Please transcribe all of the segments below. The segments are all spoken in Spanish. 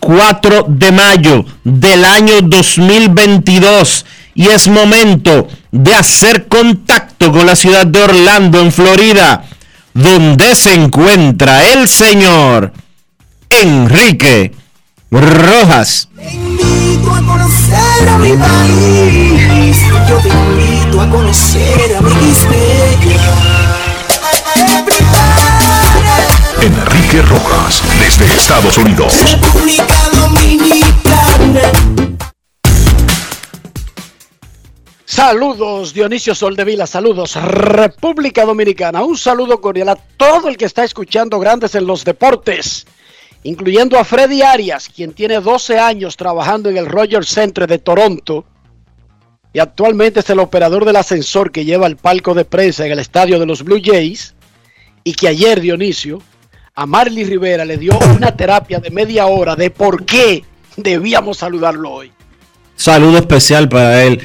4 de mayo del año 2022 y es momento de hacer contacto con la ciudad de Orlando, en Florida, donde se encuentra el señor Enrique Rojas. Enrique Rojas, desde Estados Unidos. República Dominicana. Saludos Dionisio Soldevila, saludos República Dominicana, un saludo cordial a todo el que está escuchando Grandes en los Deportes, incluyendo a Freddy Arias, quien tiene 12 años trabajando en el Rogers Center de Toronto y actualmente es el operador del ascensor que lleva el palco de prensa en el estadio de los Blue Jays y que ayer Dionisio a Marley Rivera le dio una terapia de media hora de por qué debíamos saludarlo hoy. Saludo especial para él.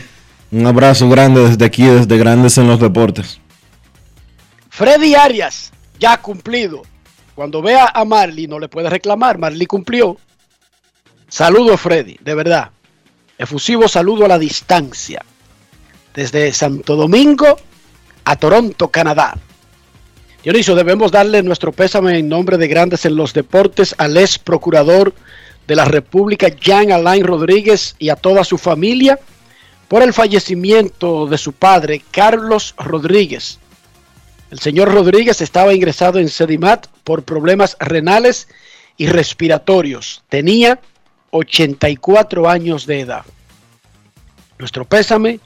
Un abrazo grande desde aquí, desde Grandes en los Deportes. Freddy Arias ya ha cumplido. Cuando vea a Marley no le puede reclamar. Marley cumplió. Saludo Freddy, de verdad. Efusivo saludo a la distancia. Desde Santo Domingo a Toronto, Canadá. Dionisio, debemos darle nuestro pésame en nombre de Grandes en los Deportes al ex procurador de la República, Jean Alain Rodríguez, y a toda su familia por el fallecimiento de su padre, Carlos Rodríguez. El señor Rodríguez estaba ingresado en Sedimat por problemas renales y respiratorios. Tenía 84 años de edad. Nuestro pésame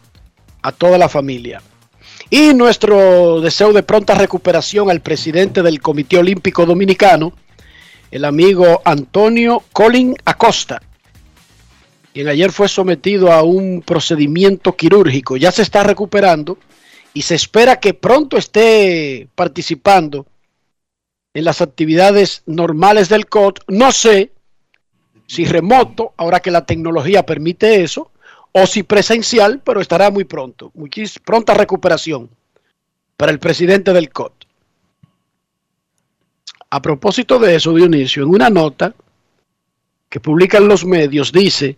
a toda la familia. Y nuestro deseo de pronta recuperación al presidente del Comité Olímpico Dominicano, el amigo Antonio Colin Acosta, quien ayer fue sometido a un procedimiento quirúrgico. Ya se está recuperando y se espera que pronto esté participando en las actividades normales del COT. No sé si remoto, ahora que la tecnología permite eso, o si presencial, pero estará muy pronto. Muchis, pronta recuperación para el presidente del COT. A propósito de eso, Dionisio, en una nota que publican los medios, dice,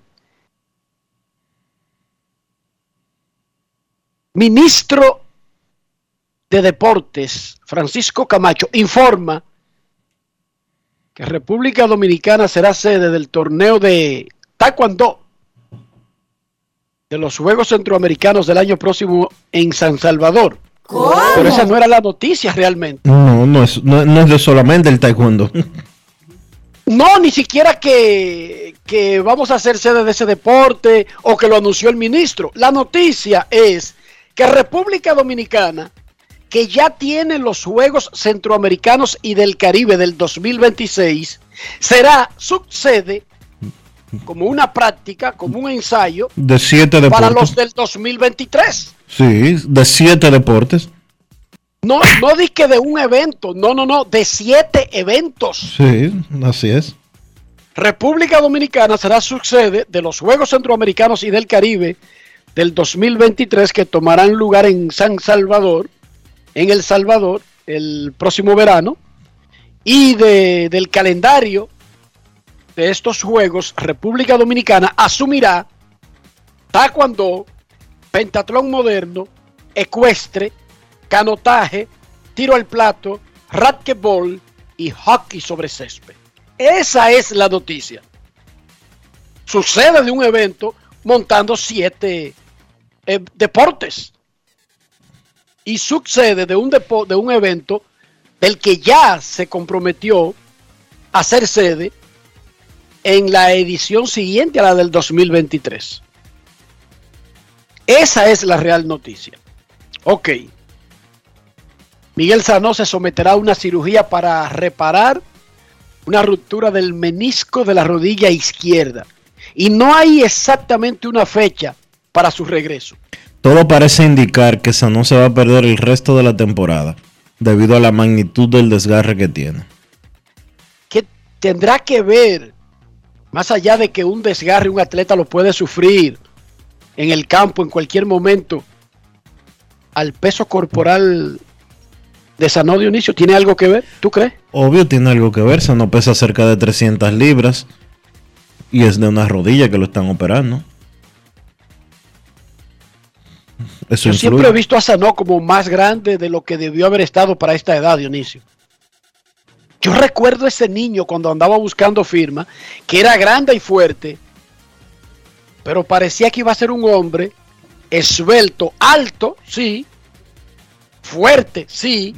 ministro de Deportes, Francisco Camacho, informa que República Dominicana será sede del torneo de Taekwondo de los Juegos Centroamericanos del año próximo en San Salvador. Pero esa no era la noticia realmente. No, no es, no, no es de solamente el taekwondo. No, ni siquiera que, que vamos a hacer sede de ese deporte o que lo anunció el ministro. La noticia es que República Dominicana que ya tiene los Juegos Centroamericanos y del Caribe del 2026, será subsede como una práctica, como un ensayo De siete deportes. para los del 2023. Sí, de siete deportes. No, no di que de un evento, no, no, no, de siete eventos. Sí, así es. República Dominicana será subsede de los Juegos Centroamericanos y del Caribe del 2023 que tomarán lugar en San Salvador, en El Salvador, el próximo verano. Y de- del calendario de estos Juegos, República Dominicana asumirá taekwondo, pentatlón moderno, ecuestre, canotaje, tiro al plato, racquetball y hockey sobre césped. Esa es la noticia. Sucede de un evento montando siete eh, deportes. Y sucede de un, depo- de un evento del que ya se comprometió a ser sede en la edición siguiente a la del 2023. Esa es la real noticia. Ok. Miguel Sanó se someterá a una cirugía para reparar una ruptura del menisco de la rodilla izquierda. Y no hay exactamente una fecha para su regreso. Todo parece indicar que Sanó se va a perder el resto de la temporada debido a la magnitud del desgarre que tiene. ¿Qué tendrá que ver, más allá de que un desgarre un atleta lo puede sufrir en el campo en cualquier momento, al peso corporal de Sanó Dionisio? ¿Tiene algo que ver? ¿Tú crees? Obvio tiene algo que ver, Sanó pesa cerca de 300 libras y es de una rodilla que lo están operando. Eso Yo influye. siempre he visto a Sanó como más grande de lo que debió haber estado para esta edad, Dionisio. Yo recuerdo ese niño cuando andaba buscando firma, que era grande y fuerte, pero parecía que iba a ser un hombre esbelto, alto, sí, fuerte, sí,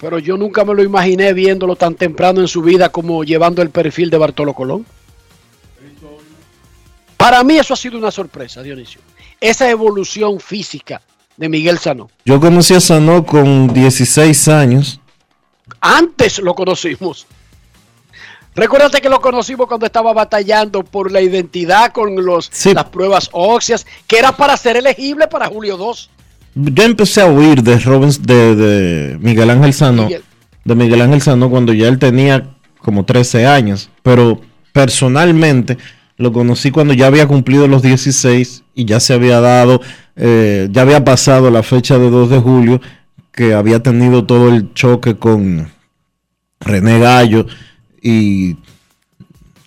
pero yo nunca me lo imaginé viéndolo tan temprano en su vida como llevando el perfil de Bartolo Colón. Para mí eso ha sido una sorpresa, Dionisio. Esa evolución física de Miguel Sanó. Yo conocí a Sanó con 16 años. Antes lo conocimos. Recuérdate que lo conocimos cuando estaba batallando por la identidad con los, Sí. las pruebas óseas, que era para ser elegible para Julio 2. Yo empecé a oír de Robins, de, de Miguel Ángel Miguel. de Miguel Ángel Sanó cuando ya él tenía como 13 años, pero personalmente lo conocí cuando ya había cumplido los 16 y ya se había dado, eh, ya había pasado la fecha de 2 de julio, que había tenido todo el choque con René Gallo y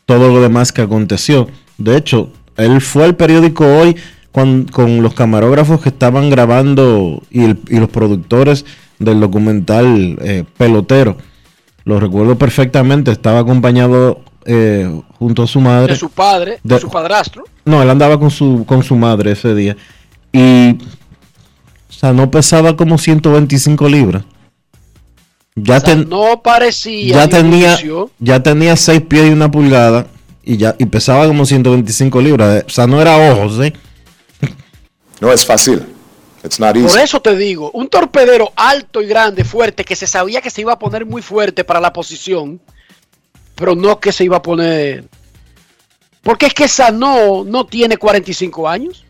todo lo demás que aconteció. De hecho, él fue al periódico hoy con, con los camarógrafos que estaban grabando y, el- y los productores del documental eh, Pelotero. Lo recuerdo perfectamente, estaba acompañado eh, junto a su madre. De su padre, de, De- su padrastro. No, él andaba con su, con su madre ese día. Y, o sea, no pesaba como 125 libras. Ya, O sea, ten- no parecía. ya tenía ya tenía 6 pies y una pulgada y ya y pesaba como 125 libras. O sea, no era ojos, ¿eh? No es fácil. It's not easy. Por eso te digo, un torpedero alto y grande, fuerte, que se sabía que se iba a poner muy fuerte para la posición, pero no que se iba a poner. Porque es que Sanó no tiene 45 años,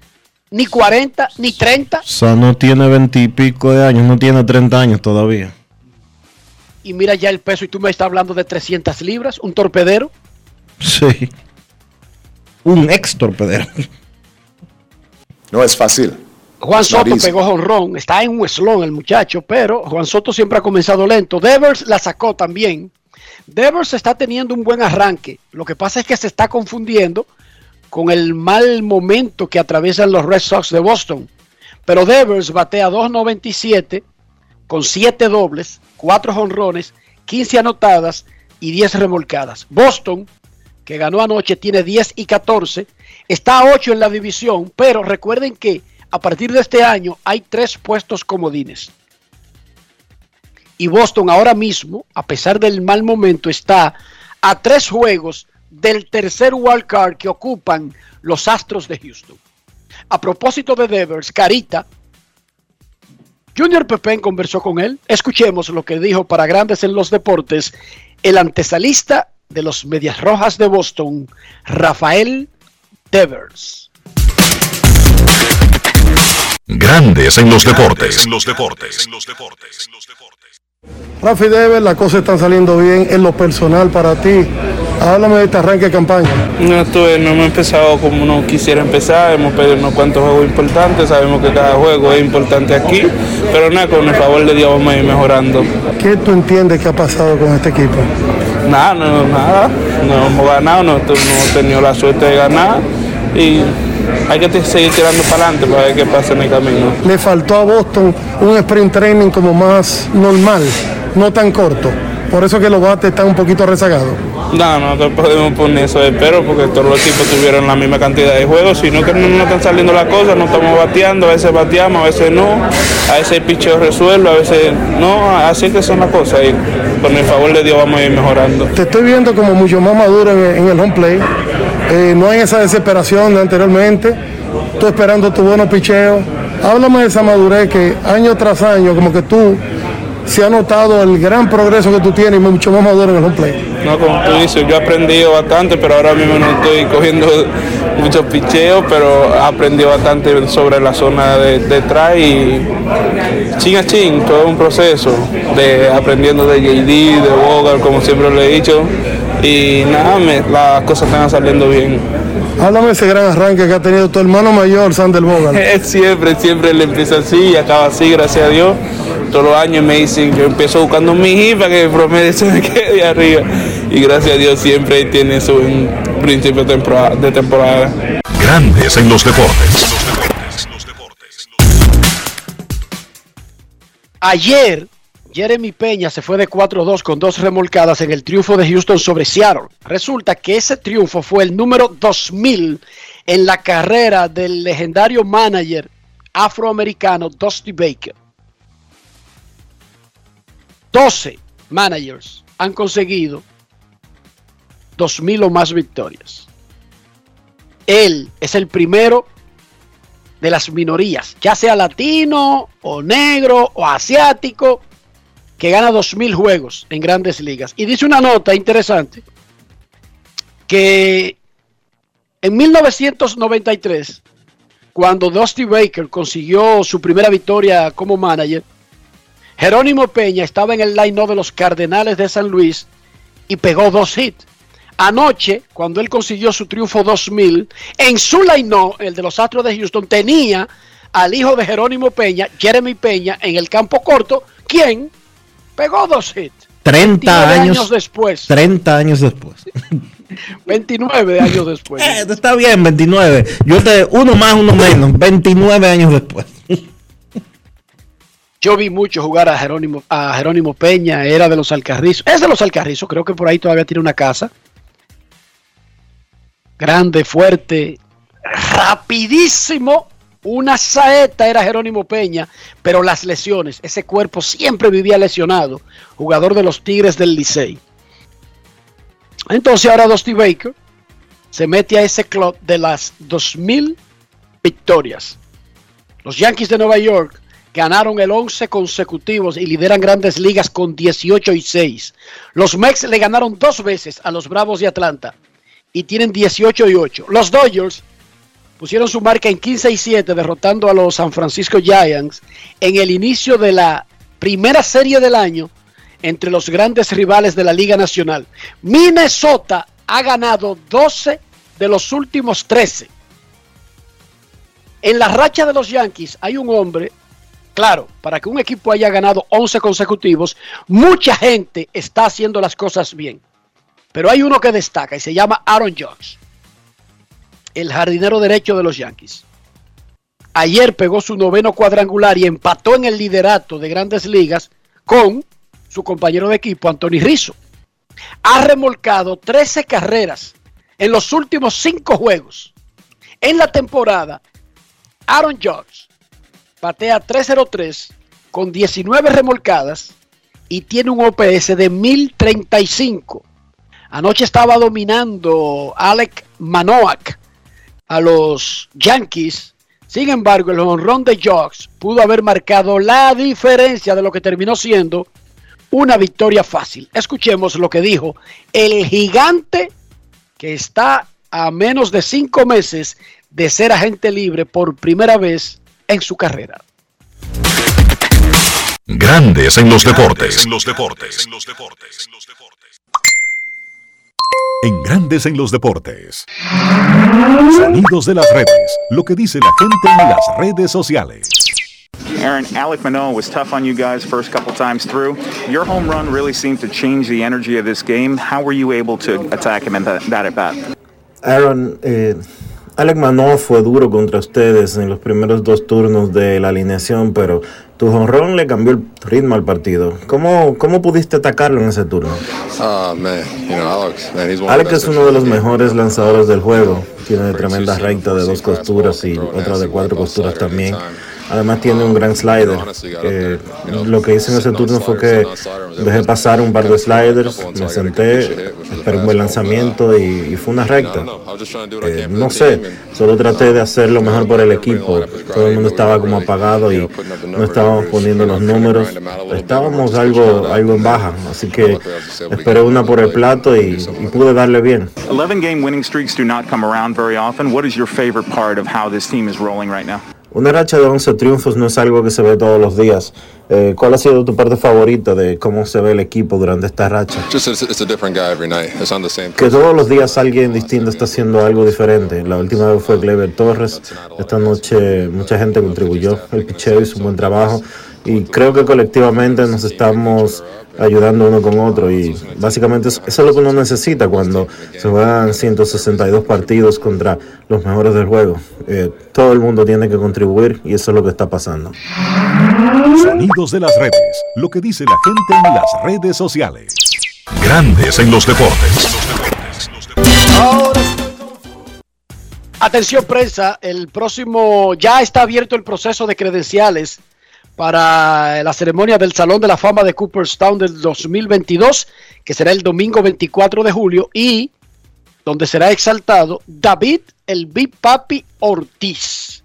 ni 40, ni 30, O sea, no tiene 20 y pico de años, no tiene 30 años todavía. y mira ya el peso, y tú me estás hablando de 300 libras, un torpedero. Sí. Un ex torpedero. No es fácil. Juan Soto pegó jonrón, está en un slon el muchacho, pero Juan Soto siempre ha comenzado lento. Devers la sacó también. Devers está teniendo un buen arranque. Lo que pasa es que se está confundiendo con el mal momento que atraviesan los Red Sox de Boston. Pero Devers batea 2.97 con 7 dobles, 4 jonrones, 15 anotadas y 10 remolcadas. Boston, que ganó anoche, tiene 10 y 14. Está a 8 en la división, pero recuerden que a partir de este año hay tres puestos comodines. Y Boston ahora mismo, a pesar del mal momento, está a tres juegos del tercer wild card que ocupan los Astros de Houston. A propósito de Devers, Carita Junior Pepén conversó con él. Escuchemos lo que dijo para Grandes en los Deportes el antesalista de los Medias Rojas de Boston, Rafael Devers. Grandes en los deportes. En los deportes. Rafi Devers, las cosas están saliendo bien en lo personal para ti. Háblame de este arranque de campaña. No, estuve, no hemos empezado como uno quisiera empezar, hemos pedido unos cuantos juegos importantes, sabemos que cada juego es importante aquí, pero nada, con el favor de Dios vamos a ir mejorando. ¿Qué tú entiendes que ha pasado con este equipo? Nada, no, nada, no hemos ganado, no, no hemos tenido la suerte de ganar y hay que seguir tirando para adelante para ver qué pasa en el camino. Le faltó a Boston un sprint training como más normal, no tan corto. Por eso que los bates están un poquito rezagados. No, no te podemos poner eso de pero porque todos los equipos tuvieron la misma cantidad de juegos, sino que no están saliendo las cosas, no estamos bateando, a veces bateamos, a veces no, a veces el picheo resuelve, a veces no, así que son las cosas y con el favor de Dios vamos a ir mejorando. Te estoy viendo como mucho más maduro en, en el home play, eh, no hay esa desesperación de anteriormente, tú esperando tu buenos picheos. Háblame de esa madurez que año tras año, como que tú se ha notado el gran progreso que tú tienes y mucho más maduro en el home play. No, como tú dices, yo he aprendido bastante, pero ahora mismo no estoy cogiendo muchos picheos, pero he aprendido bastante sobre la zona de detrás y chin a chin, todo un proceso de aprendiendo de JD, de Bogar, como siempre le he dicho, y nada, me, las cosas están saliendo bien. Háblame de ese gran arranque que ha tenido tu hermano mayor, Sander Bogar. siempre, siempre le empieza así y acaba así, gracias a Dios. Todos los años me dicen, yo empiezo buscando mi hija para que el promedio se me quede de arriba. Y gracias a Dios siempre tiene su principio de temporada. De temporada. Grandes en los deportes. Ayer, Jeremy Peña se fue de 4-2 con dos remolcadas en el triunfo de Houston sobre Seattle. Resulta que ese triunfo fue el número 2000 en la carrera del legendario manager afroamericano Dusty Baker. 12 managers han conseguido 2000 o más victorias. Él es el primero de las minorías, ya sea latino o negro o asiático, que gana 2000 juegos en grandes ligas. Y dice una nota interesante que en 1993, cuando Dusty Baker consiguió su primera victoria como manager, Jerónimo Peña estaba en el line de los Cardenales de San Luis y pegó dos hits. Anoche, cuando él consiguió su triunfo 2000, en su line el de los Astros de Houston, tenía al hijo de Jerónimo Peña, Jeremy Peña, en el campo corto, quien pegó dos hits. 30 años, años después. 30 años después. 29 años después. Eh, está bien, 29. Yo te, uno más, uno menos. 29 años después. Yo vi mucho jugar a Jerónimo, a Jerónimo Peña, era de los Alcarrizos. Es de los Alcarrizos, creo que por ahí todavía tiene una casa. Grande, fuerte, rapidísimo. Una saeta era Jerónimo Peña, pero las lesiones, ese cuerpo siempre vivía lesionado. Jugador de los Tigres del Licey. Entonces ahora Dusty Baker se mete a ese club de las 2000 victorias. Los Yankees de Nueva York ganaron el 11 consecutivos y lideran grandes ligas con 18 y 6. Los Mets le ganaron dos veces a los Bravos de Atlanta y tienen 18 y 8. Los Dodgers pusieron su marca en 15 y 7 derrotando a los San Francisco Giants en el inicio de la primera serie del año entre los grandes rivales de la Liga Nacional. Minnesota ha ganado 12 de los últimos 13. En la racha de los Yankees hay un hombre Claro, para que un equipo haya ganado 11 consecutivos, mucha gente está haciendo las cosas bien. Pero hay uno que destaca y se llama Aaron Judge, el jardinero derecho de los Yankees. Ayer pegó su noveno cuadrangular y empató en el liderato de grandes ligas con su compañero de equipo, Anthony Rizzo. Ha remolcado 13 carreras en los últimos 5 juegos. En la temporada, Aaron Judge batea 303 con 19 remolcadas y tiene un OPS de 1035. Anoche estaba dominando Alec Manoak a los Yankees Sin embargo, el honrón de Jocks pudo haber marcado la diferencia de lo que terminó siendo una victoria fácil. Escuchemos lo que dijo el gigante que está a menos de cinco meses de ser agente libre por primera vez en su carrera. Grandes en los deportes. En los deportes. En Grandes en los deportes. Sonidos de las redes. Lo que dice la gente en las redes sociales. Aaron, Alec Manoa was tough on you guys first couple times through. Your home run really seemed to change the energy of this game. How were you able to attack him in that, that at bat? Aaron, eh, Alec Manoa fue duro contra ustedes en los primeros dos turnos de la alineación, pero tu jonrón le cambió el ritmo al partido. ¿Cómo, cómo pudiste atacarlo en ese turno? Oh, man. You know, Alex, man, he's one best es uno de los mejores lanzadores del juego. Tiene tremenda recta de dos costuras y otra de cuatro costuras también. Además tiene un gran slider. Eh, lo que hice en ese turno fue que dejé pasar un par de sliders, me senté, esperé un buen lanzamiento y, fue una recta. Eh, no sé, solo traté de hacer lo mejor por el equipo. Todo el mundo estaba como apagado y no estábamos poniendo los números. Estábamos algo, algo en baja, así que esperé una por el plato y, y pude darle bien. 11 game winning streaks do not come around very often. What is your favorite part of how this team is rolling right now? Una racha de 11 triunfos no es algo que se ve todos los días. Eh, ¿Cuál ha sido tu parte favorita de cómo se ve el equipo durante esta racha? Que todos los días alguien distinto está haciendo algo diferente. La última vez fue Gleyber Torres. Esta noche mucha gente contribuyó. El picheo hizo un buen trabajo. Y creo que colectivamente nos estamos ayudando uno con otro. Y básicamente eso, eso es lo que uno necesita cuando se juegan 162 partidos contra los mejores del juego. Eh, todo el mundo tiene que contribuir y eso es lo que está pasando. Sonidos de las redes. Lo que dice la gente en las redes sociales. Grandes en los deportes. Atención prensa, el próximo, ya está abierto el proceso de credenciales para la ceremonia del Salón de la Fama de Cooperstown del 2022, que será el domingo 24 de julio y donde será exaltado David el Big Papi Ortiz.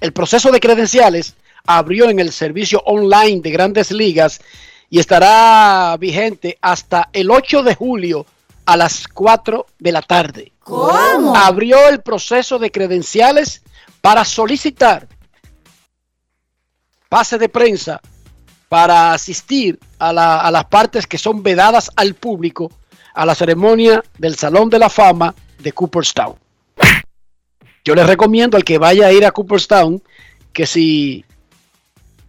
El proceso de credenciales abrió en el servicio online de grandes ligas y estará vigente hasta el 8 de julio a las 4 de la tarde. ¿Cómo? Abrió el proceso de credenciales para solicitar pase de prensa para asistir a, la- a las partes que son vedadas al público a la ceremonia del Salón de la Fama de Cooperstown. Yo les recomiendo al que vaya a ir a Cooperstown que si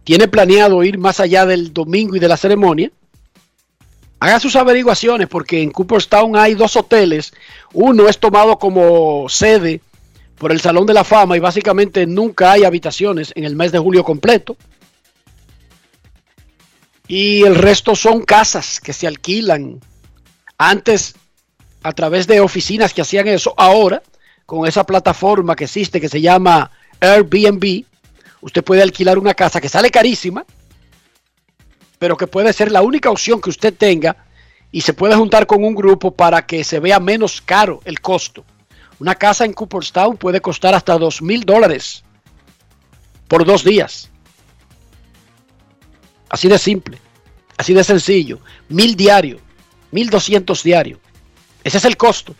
tiene planeado ir más allá del domingo y de la ceremonia, haga sus averiguaciones porque en Cooperstown hay dos hoteles. Uno es tomado como sede por el Salón de la Fama y básicamente nunca hay habitaciones en el mes de julio completo. Y el resto son casas que se alquilan. Antes, a través de oficinas que hacían eso, ahora, con esa plataforma que existe que se llama Airbnb, usted puede alquilar una casa que sale carísima, pero que puede ser la única opción que usted tenga y se puede juntar con un grupo para que se vea menos caro el costo. Una casa en Cooperstown puede costar hasta dos mil dólares por dos días. Así de simple, así de sencillo. Mil diario, mil doscientos diario. Ese es el costo.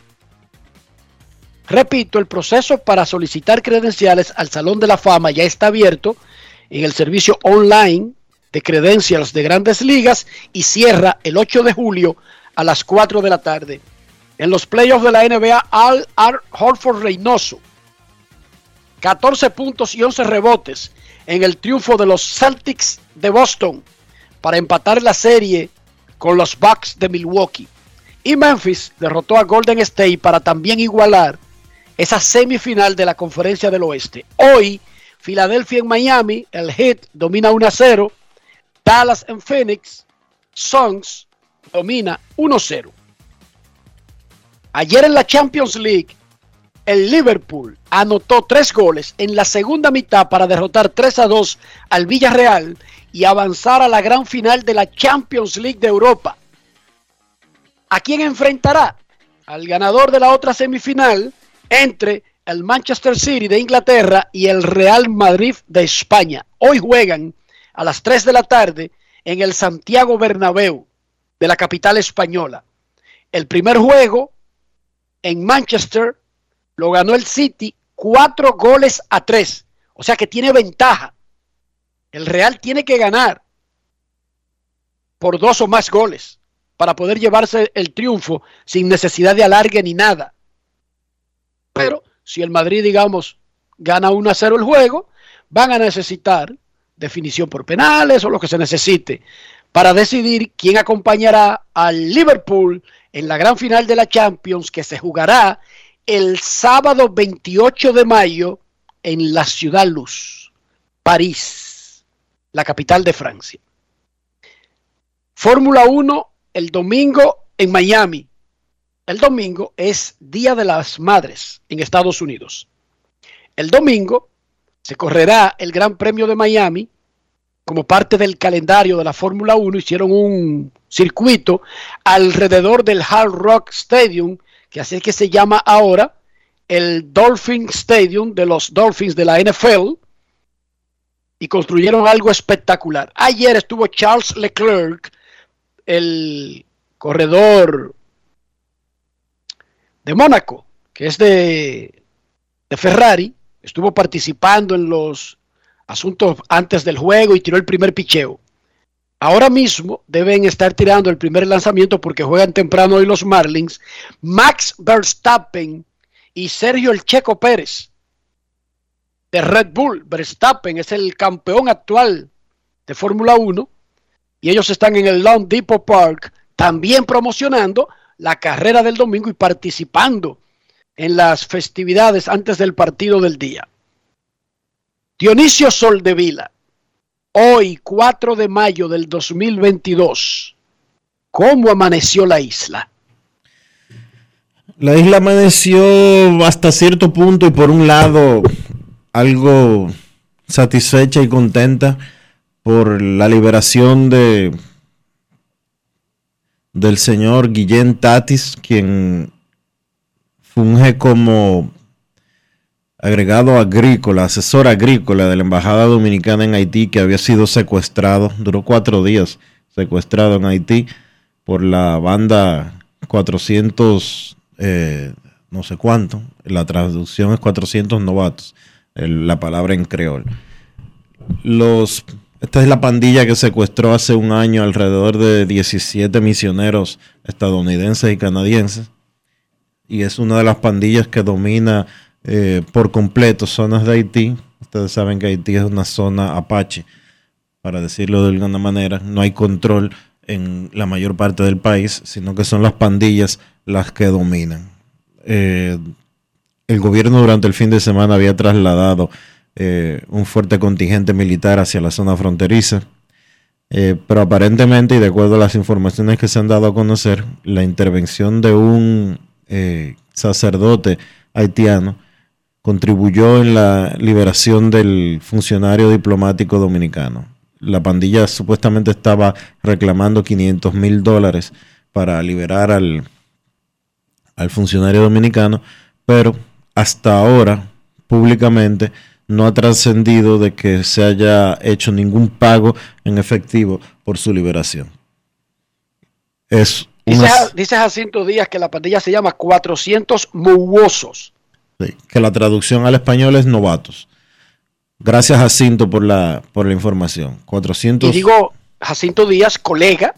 Repito, el proceso para solicitar credenciales al Salón de la Fama ya está abierto en el servicio online de credenciales de grandes ligas y cierra el 8 de julio a las 4 de la tarde. En los playoffs de la NBA, Al Ar Horford Reynoso, 14 puntos y 11 rebotes en el triunfo de los Celtics de Boston para empatar la serie con los Bucks de Milwaukee. Y Memphis derrotó a Golden State para también igualar esa semifinal de la Conferencia del Oeste. Hoy, Filadelfia en Miami, el Heat domina 1 a 0. Dallas en Phoenix, Suns domina 1-0. Ayer en la Champions League, el Liverpool anotó tres goles en la segunda mitad para derrotar 3 a 2 al Villarreal y avanzar a la gran final de la Champions League de Europa. ¿A quién enfrentará? Al ganador de la otra semifinal entre el Manchester City de Inglaterra y el Real Madrid de España. Hoy juegan a las 3 de la tarde en el Santiago Bernabéu de la capital española. El primer juego en Manchester lo ganó el City cuatro goles a tres. O sea que tiene ventaja. El Real tiene que ganar por dos o más goles para poder llevarse el triunfo sin necesidad de alargue ni nada. Pero si el Madrid, digamos, gana 1 a 0 el juego, van a necesitar definición por penales o lo que se necesite para decidir quién acompañará al Liverpool en la gran final de la Champions que se jugará el sábado 28 de mayo en la Ciudad Luz, París, la capital de Francia. Fórmula 1 el domingo en Miami. El domingo es Día de las Madres en Estados Unidos. El domingo se correrá el Gran Premio de Miami como parte del calendario de la Fórmula 1. Hicieron un circuito alrededor del Hard Rock Stadium, que así es que se llama ahora el Dolphin Stadium de los Dolphins de la NFL. Y construyeron algo espectacular. Ayer estuvo Charles Leclerc, el corredor de Mónaco, que es de, Ferrari, estuvo participando en los asuntos antes del juego y tiró el primer picheo. Ahora mismo deben estar tirando el primer lanzamiento porque juegan temprano hoy los Marlins. Max Verstappen y Sergio El Checo Pérez de Red Bull. Verstappen es el campeón actual de Fórmula 1 y ellos están en el Long Depot Park también promocionando la carrera del domingo y participando en las festividades antes del partido del día. Dionisio Soldevila, hoy 4 de mayo del 2022, ¿cómo amaneció la isla? La isla amaneció hasta cierto punto y por un lado algo satisfecha y contenta por la liberación de del señor Guillén Tatis, quien funge como agregado agrícola, asesor agrícola de la Embajada Dominicana en Haití, que había sido secuestrado, duró cuatro días secuestrado en Haití por la banda 400, eh, no sé cuánto, la traducción es 400 novatos, la palabra en creol. Los, esta es la pandilla que secuestró hace un año alrededor de 17 misioneros estadounidenses y canadienses, y es una de las pandillas que domina eh, por completo zonas de Haití. Ustedes saben que Haití es una zona apache, para decirlo de alguna manera. No hay control en la mayor parte del país, sino que son las pandillas las que dominan. Eh, el gobierno durante el fin de semana había trasladado eh, un fuerte contingente militar hacia la zona fronteriza. pero aparentemente, y de acuerdo a las informaciones que se han dado a conocer, la intervención de un sacerdote haitiano contribuyó en la liberación del funcionario diplomático dominicano. La pandilla supuestamente estaba reclamando 500 mil dólares para liberar al, al funcionario dominicano, pero hasta ahora públicamente no ha trascendido de que se haya hecho ningún pago en efectivo por su liberación. Es dice, dice Jacinto Díaz que la pandilla se llama 400 mugosos que la traducción al español es novatos. Gracias, Jacinto, por la, por la información. 400. Y digo, Jacinto Díaz, colega.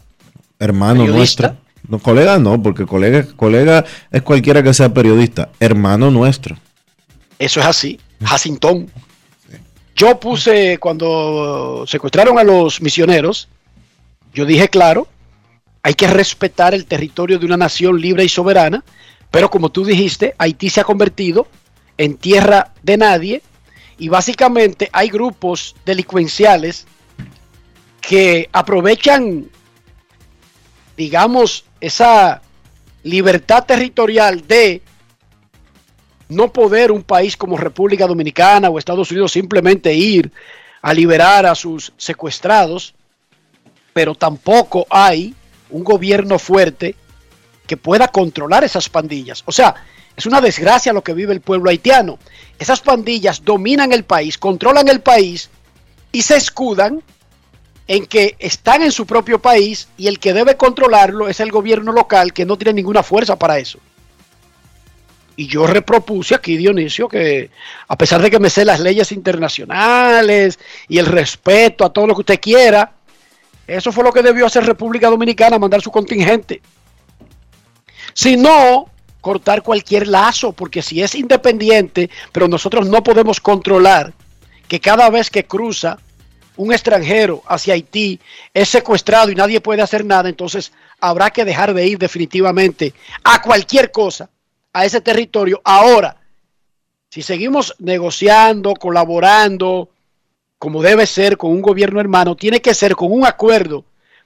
Hermano nuestro. No, colega no, porque colega, colega es cualquiera que sea periodista. Hermano nuestro. Eso es así. Jacintón. Yo puse, cuando secuestraron a los misioneros, yo dije, claro, hay que respetar el territorio de una nación libre y soberana pero como tú dijiste, Haití se ha convertido en tierra de nadie y básicamente hay grupos delincuenciales que aprovechan, digamos, esa libertad territorial de no poder un país como República Dominicana o Estados Unidos simplemente ir a liberar a sus secuestrados, pero tampoco hay un gobierno fuerte que pueda controlar esas pandillas. O sea, Es una desgracia lo que vive el pueblo haitiano. Esas pandillas dominan el país, controlan el país y se escudan en que están en su propio país y el que debe controlarlo es el gobierno local que no tiene ninguna fuerza para eso. Y yo repropuse aquí, Dionisio, que a pesar de que me sé las leyes internacionales y el respeto a todo lo que usted quiera, eso fue lo que debió hacer República Dominicana, mandar su contingente. Si no, cortar cualquier lazo, porque si es independiente, pero nosotros no podemos controlar que cada vez que cruza un extranjero hacia Haití es secuestrado y nadie puede hacer nada, entonces habrá que dejar de ir definitivamente a cualquier cosa a ese territorio. Ahora, si seguimos negociando, colaborando, como debe ser con un gobierno hermano, tiene que ser con un acuerdo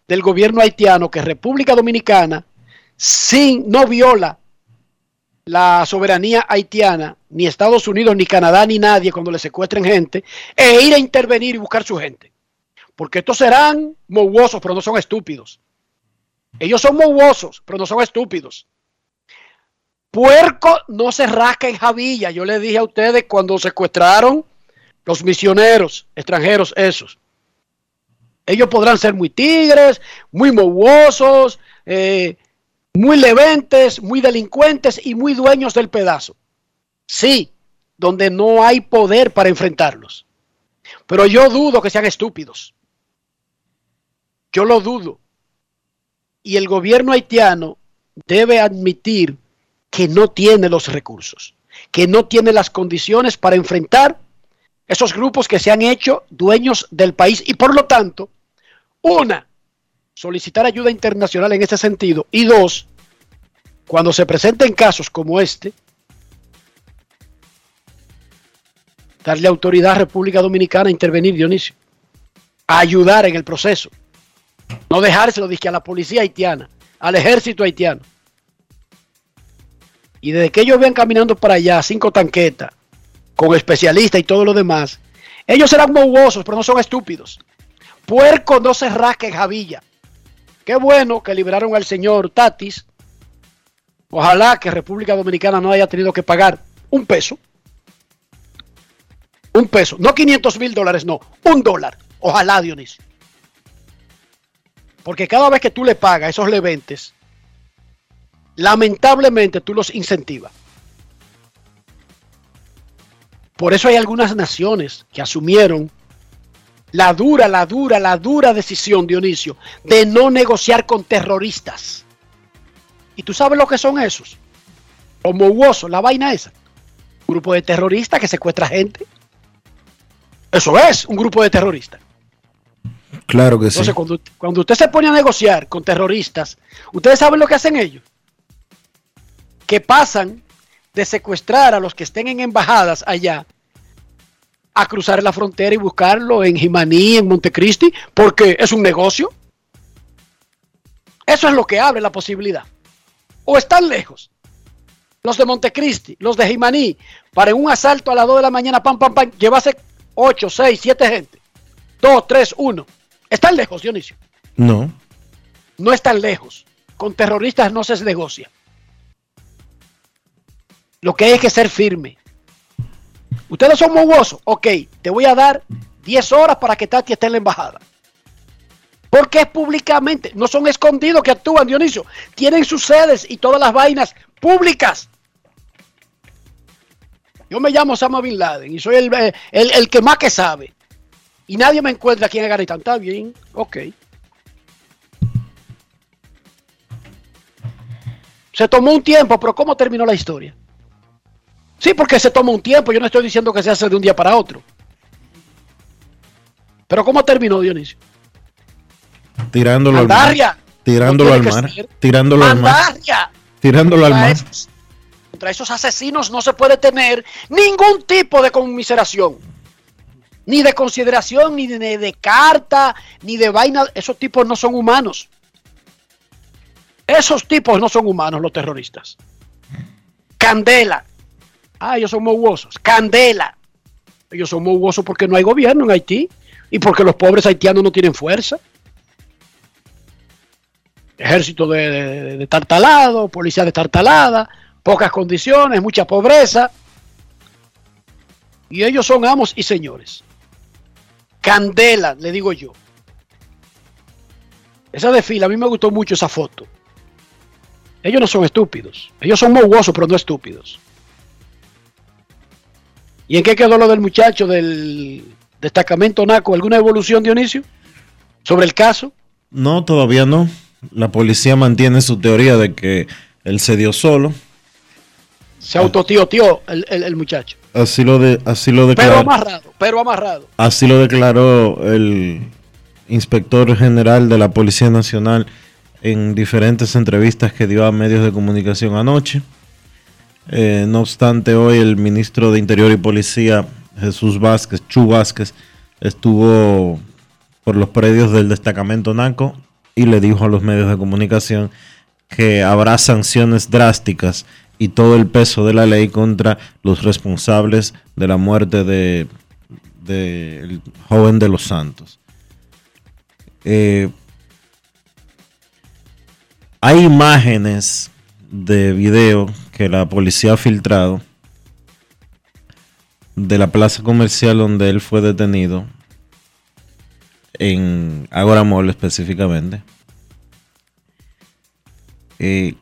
del gobierno haitiano que República Dominicana sin, no viola la soberanía haitiana, ni Estados Unidos, ni Canadá, ni nadie cuando le secuestren gente, e ir a intervenir y buscar su gente. Porque estos serán mohuosos, pero no son estúpidos. Ellos son mohuosos, pero no son estúpidos. Puerco no se rasca en Javilla. Yo le dije a ustedes cuando secuestraron los misioneros extranjeros esos. Ellos podrán ser muy tigres, muy mohuosos, eh, muy leventes, muy delincuentes y muy dueños del pedazo. Sí, donde no hay poder para enfrentarlos. Pero yo dudo que sean estúpidos. Yo lo dudo. Y el gobierno haitiano debe admitir que no tiene los recursos, que no tiene las condiciones para enfrentar esos grupos que se han hecho dueños del país y por lo tanto, una, solicitar ayuda internacional en ese sentido y dos, cuando se presenten casos como este, darle autoridad a República Dominicana a intervenir, Dionisio, a ayudar en el proceso, no dejárselo dije, a la policía haitiana, al ejército haitiano. Y desde que ellos ven caminando para allá, cinco tanquetas, con especialistas y todo lo demás, ellos serán mohuosos, pero no son estúpidos. Puerco no se rasca en Javilla. Qué bueno que liberaron al señor Tatis. Ojalá que República Dominicana no haya tenido que pagar un peso. Un peso. No 500 mil dólares, no. Un dólar. Ojalá, Dionisio. Porque cada vez que tú le pagas esos leventes, lamentablemente tú los incentivas. Por eso hay algunas naciones que asumieron la dura, la dura, la dura decisión, Dionisio, de no negociar con terroristas. ¿Y tú sabes lo que son esos? Los mohuosos, la vaina esa. Un grupo de terroristas que secuestra gente. Eso es un grupo de terroristas. Claro que Entonces, cuando, cuando usted se pone a negociar con terroristas, ¿ustedes saben lo que hacen ellos? que pasan de secuestrar a los que estén en embajadas allá a cruzar la frontera y buscarlo en Jimaní, en Montecristi, porque es un negocio. Eso es lo que abre la posibilidad. O están lejos. Los de Montecristi, los de Jimaní, para un asalto a las 2 de la mañana, pam, pam, pam, llevase 8, 6, 7 gente. 2, 3, 1. ¿Están lejos, Dionisio? No. No están lejos. Con terroristas no se negocia. Lo que hay es que ser firme. Ustedes son mohuosos. Ok, te voy a dar 10 horas para que Tati esté en la embajada. Porque es públicamente. No son escondidos que actúan, Dionisio. Tienen sus sedes y todas las vainas públicas. Yo me llamo Osama Bin Laden y soy el, el, el que más que sabe. Y nadie me encuentra aquí en Afganistán. Está bien, ok. Se tomó un tiempo, pero ¿cómo terminó la historia? Sí, porque se toma un tiempo. Yo no estoy diciendo que se hace de un día para otro. Pero ¿cómo terminó Dionisio? Tirándolo al mar. Tirándolo al mar. Tirándolo al mar. Tirándolo al mar. Contra esos asesinos no se puede tener ningún tipo de conmiseración. Ni de consideración, ni de, de carta, ni de vaina. Esos tipos no son humanos. Esos tipos no son humanos, los terroristas. Candela, Ah, ellos son mohuosos. Candela. Ellos son mohuosos porque no hay gobierno en Haití y porque los pobres haitianos no tienen fuerza. Ejército de, tartalado, policía de tartalada, pocas condiciones, mucha pobreza. Y ellos son amos y señores. Candela, le digo yo. Esa desfila, a mí me gustó mucho esa foto. Ellos no son estúpidos. Ellos son moguosos, pero no estúpidos. ¿Y en qué quedó lo del muchacho del destacamento NACO? ¿Alguna evolución, Dionisio? ¿Sobre el caso? No, todavía no. La policía mantiene su teoría de que él se dio solo. Se autotioteó el, el, el muchacho. Así lo, de, así lo Pero declaró. amarrado, pero amarrado. Así lo declaró el inspector general de la Policía Nacional en diferentes entrevistas que dio a medios de comunicación anoche. Eh, no obstante, hoy el ministro de Interior y Policía, Jesús Vázquez, Chu Vázquez, estuvo por los predios del destacamento NACO y le dijo a los medios de comunicación que habrá sanciones drásticas y todo el peso de la ley contra los responsables de la muerte de del joven de los Santos. Eh, hay imágenes de video que la policía ha filtrado de la plaza comercial donde él fue detenido en Agora Mall específicamente. Eh,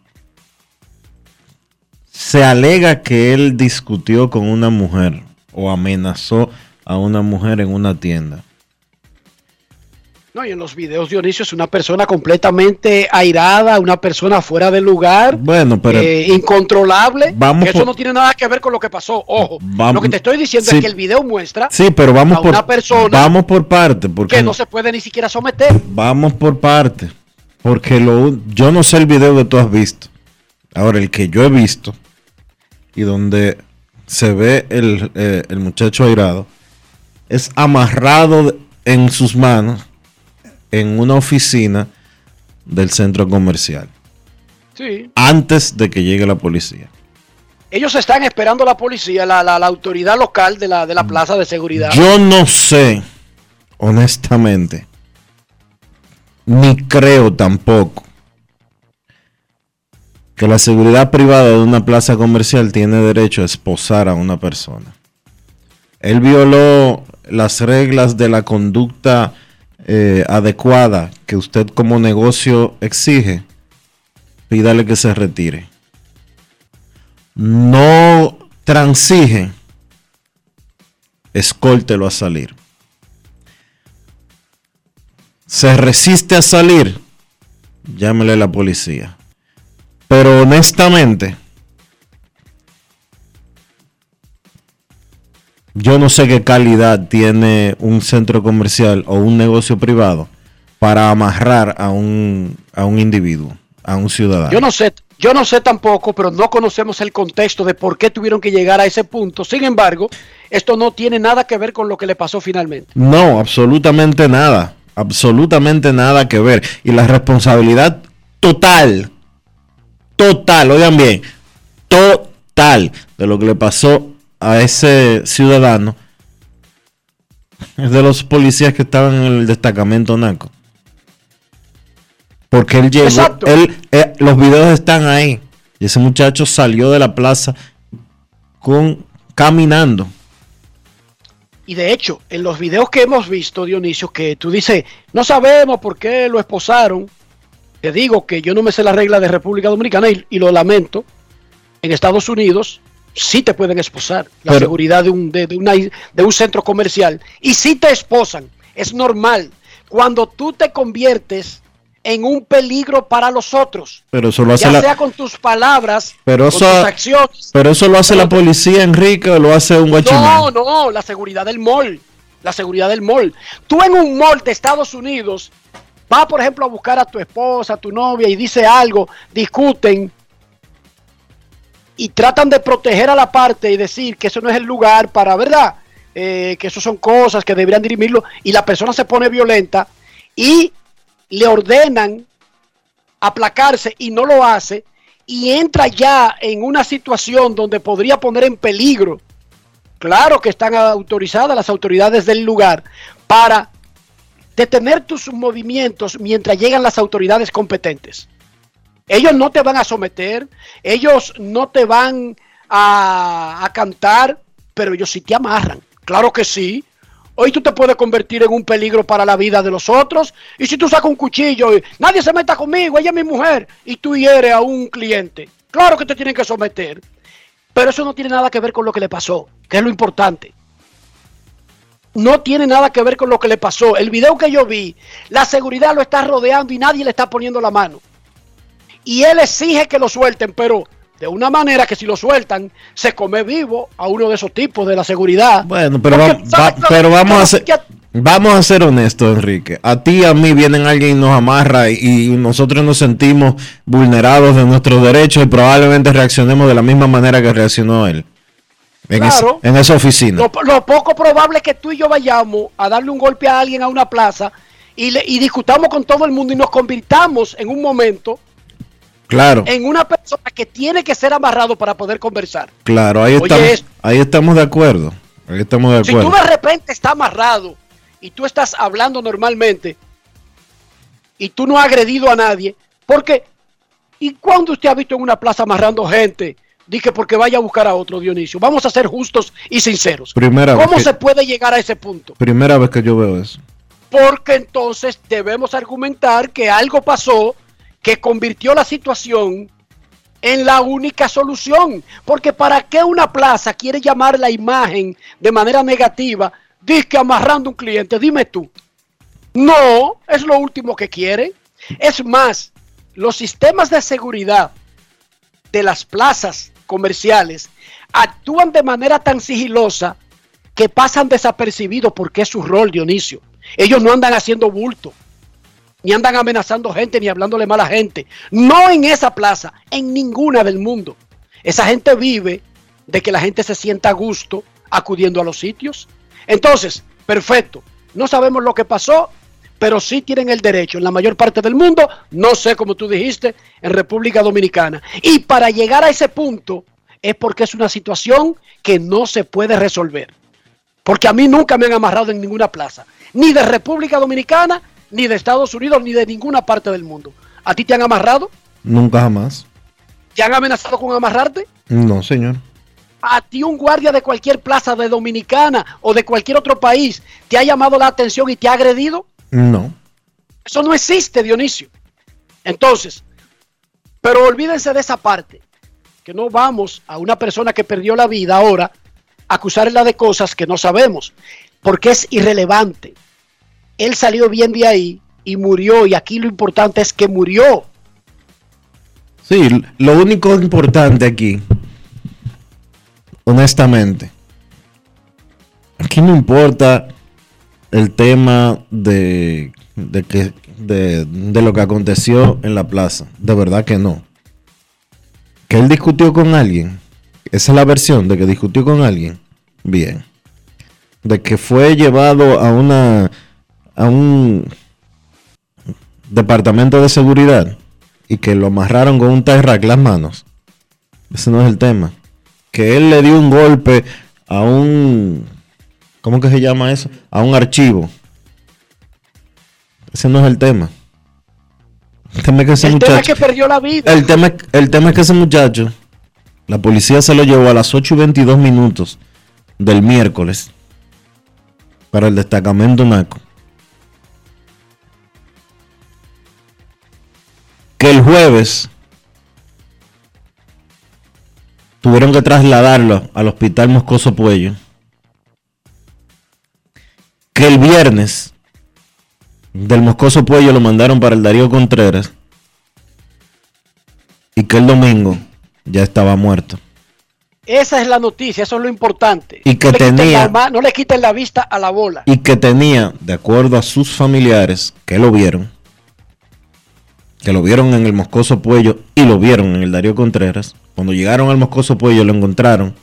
se alega que él discutió con una mujer o amenazó a una mujer en una tienda. No, y en los videos Dionisio es una persona completamente airada, una persona fuera de lugar, Bueno, pero eh, incontrolable. Vamos eso por- no tiene nada que ver con lo que pasó. Ojo, Vamos- lo que te estoy diciendo sí. es que el video muestra sí, pero vamos a por una persona vamos por parte porque que no se puede ni siquiera someter. Vamos por parte. Porque lo, yo no sé el video que tú has visto. Ahora, el que yo he visto y donde se ve el, eh, el muchacho airado es amarrado en sus manos en una oficina del centro comercial Sí. antes de que llegue la policía. Ellos están esperando a la policía, la, la- la autoridad local de la, de la plaza de seguridad. Yo no sé, honestamente, ni creo tampoco que la seguridad privada de una plaza comercial tiene derecho a esposar a una persona. Él violó las reglas de la conducta eh, adecuada que usted como negocio exige. Pídale que se retire. No transige escóltelo a salir. Se resiste a salir, llámele a la policía. Pero honestamente, yo no sé qué calidad tiene un centro comercial o un negocio privado para amarrar a un, a un individuo, a un ciudadano. Yo no sé, yo no sé tampoco, pero no conocemos el contexto de por qué tuvieron que llegar a ese punto. Sin embargo, esto no tiene nada que ver con lo que le pasó finalmente. No, absolutamente nada. Absolutamente nada que ver. Y la responsabilidad total, total, oigan bien, total de lo que le pasó a ese ciudadano es de los policías que estaban en el destacamento Naco. Porque él llegó, Exacto. él, eh, los videos están ahí. Y ese muchacho salió de la plaza con caminando. Y de hecho, en los videos que hemos visto, Dionisio, que tú dices, no sabemos por qué lo esposaron. Te digo que yo no me sé la regla de República Dominicana y, y lo lamento. En Estados Unidos sí te pueden esposar la Pero- seguridad de un, de, de una- de un centro comercial. Y sí te esposan. Es normal. Cuando tú te conviertes en un peligro para los otros, Pero eso lo hace ya la, sea con tus palabras, Pero con eso- tus acciones. Pero eso lo hace la policía, Enrique, o lo hace un guachimán. No, no, la seguridad del mall. La seguridad del mall. Tú en un mall de Estados Unidos vas, por ejemplo, a buscar a tu esposa, a tu novia y dice algo, discuten y tratan de proteger a la parte y decir que eso no es el lugar para, ¿verdad? Eh, que eso son cosas que deberían dirimirlo y la persona se pone violenta y le ordenan aplacarse y no lo hace y entra ya en una situación donde podría poner en peligro Claro que están autorizadas las autoridades del lugar para detener tus movimientos mientras llegan las autoridades competentes. Ellos no te van a someter, ellos no te van a, a cantar, pero ellos sí te amarran. Claro que sí. Hoy tú te puedes convertir en un peligro para la vida de los otros. Y si tú sacas un cuchillo y nadie se meta conmigo, ella es mi mujer, y tú hieres a un cliente, claro que te tienen que someter. Pero eso no tiene nada que ver con lo que le pasó, que es lo importante. No tiene nada que ver con lo que le pasó. El video que yo vi, la seguridad lo está rodeando y nadie le está poniendo la mano. Y él exige que lo suelten, pero de una manera que si lo sueltan, se come vivo a uno de esos tipos de la seguridad. Bueno, pero, va- Porque, va- ¿sabes lo- pero vamos a ser, vamos a ser honestos, Enrique. A ti y a mí vienen alguien y nos amarra y, y nosotros nos sentimos vulnerados de nuestros derechos y probablemente reaccionemos de la misma manera que reaccionó él. En, esa- en esa oficina. Lo, lo poco probable es que tú y yo vayamos a darle un golpe a alguien a una plaza y, le- y discutamos con todo el mundo y nos convirtamos en un momento claro, en una persona que tiene que ser amarrado para poder conversar. claro, ahí Oye, estamos, es- ahí estamos de acuerdo. Ahí estamos de Si tú acuerdo. de repente estás amarrado y tú estás hablando normalmente y tú no has agredido a nadie, porque ¿y cuándo usted ha visto en una plaza amarrando gente? Dije porque vaya a buscar a otro Dionisio. Vamos a ser justos y sinceros. Primera vez ¿Cómo que- se puede llegar a ese punto? Primera vez que yo veo eso. Porque entonces debemos argumentar que algo pasó que convirtió la situación en la única solución. Porque ¿para qué una plaza quiere llamar la imagen de manera negativa? Dice amarrando un cliente, dime tú. No, es lo último que quieren. Es más, los sistemas de seguridad de las plazas comerciales actúan de manera tan sigilosa que pasan desapercibidos porque es su rol, Dionisio. Ellos no andan haciendo bulto, ni andan amenazando gente, ni hablándole mal a gente. No en esa plaza, en ninguna del mundo. Esa gente vive de que la gente se sienta a gusto acudiendo a los sitios. Entonces, perfecto. No sabemos lo que pasó, pero sí tienen el derecho en la mayor parte del mundo, no sé como tú dijiste, en República Dominicana. Y para llegar a ese punto es porque es una situación que no se puede resolver. Porque a mí nunca me han amarrado en ninguna plaza, ni de República Dominicana, ni de Estados Unidos, ni de ninguna parte del mundo. ¿A ti te han amarrado? Nunca jamás. ¿Te han amenazado con amarrarte? No, señor. a ti un guardia de cualquier plaza de Dominicana o de cualquier otro país te ha llamado la atención y te ha agredido? No. Eso no existe, Dionisio. Entonces, pero olvídense de esa parte, que no vamos a una persona que perdió la vida ahora a acusarla de cosas que no sabemos, porque es irrelevante. Él salió bien de ahí y murió, y aquí lo importante es que murió. Sí, lo único importante aquí, honestamente, aquí no importa el tema de, de, que, de, lo que aconteció en la plaza. De verdad que no. Que él discutió con alguien. Esa es la versión de que discutió con alguien. Bien. De que fue llevado a una a un departamento de seguridad y que lo amarraron con un tie las manos. Ese no es el tema. Que él le dio un golpe a un ¿cómo que se llama eso? A un archivo. Ese no es el tema. El tema es que ese El tema es muchacho que perdió la vida. el tema, el tema es que ese muchacho, la policía se lo llevó a las 8 y 22 minutos del miércoles para el destacamento Naco. Que el jueves tuvieron que trasladarlo al hospital Moscoso Puello. Que el viernes del Moscoso Puello lo mandaron para el Darío Contreras y que el domingo ya estaba muerto. Esa es la noticia, eso es lo importante. Y que no, tenía- la no le quiten la vista a la bola. Y que tenía, de acuerdo a sus familiares, que lo vieron, que lo vieron en el Moscoso Puello y lo vieron en el Darío Contreras, cuando llegaron al Moscoso Puello lo encontraron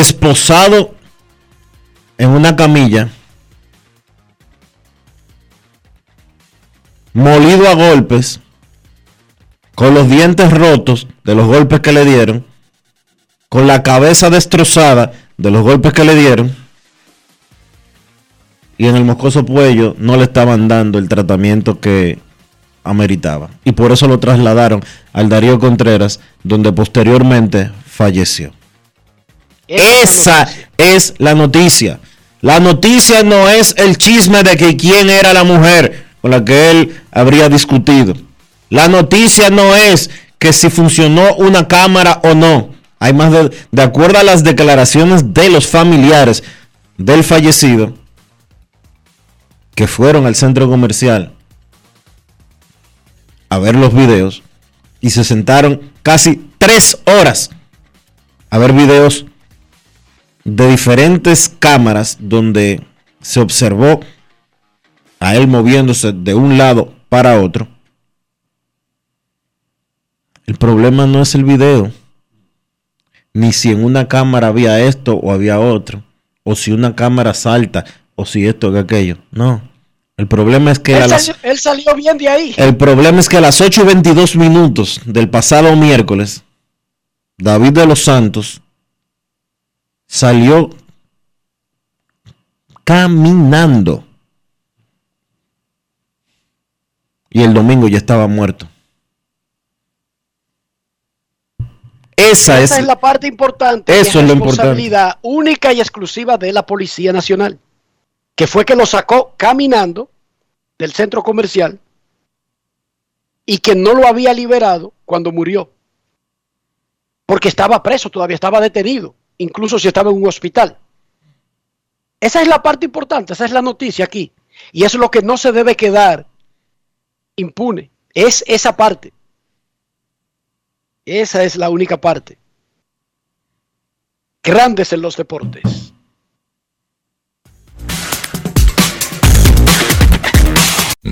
esposado en una camilla, molido a golpes, con los dientes rotos de los golpes que le dieron, con la cabeza destrozada de los golpes que le dieron, y en el moscoso puello no le estaban dando el tratamiento que ameritaba. Y por eso lo trasladaron al Darío Contreras, donde posteriormente falleció. Esa es la noticia. La noticia no es el chisme de que quién era la mujer con la que él habría discutido. La noticia no es que si funcionó una cámara o no. Hay más de, de acuerdo a las declaraciones de los familiares del fallecido que fueron al centro comercial a ver los videos y se sentaron casi tres horas a ver videos de diferentes cámaras donde se observó a él moviéndose de un lado para otro. El problema no es el video, ni si en una cámara había esto o había otro, o si una cámara salta, o si esto o aquello. No. El problema es que Él, a las, salió, él salió bien de ahí. el problema es que a las 8 y 22 minutos del pasado miércoles, David de los Santos salió caminando. Y el domingo ya estaba muerto. Esa, Esa es, es la parte importante. Eso es lo importante. responsabilidad única y exclusiva de la Policía Nacional, que fue que lo sacó caminando del centro comercial y que no lo había liberado cuando murió, porque estaba preso, todavía estaba detenido, incluso si estaba en un hospital. Esa es la parte importante, esa es la noticia aquí, y es lo que no se debe quedar impune, es esa parte. Esa es la única parte. Grandes en los deportes.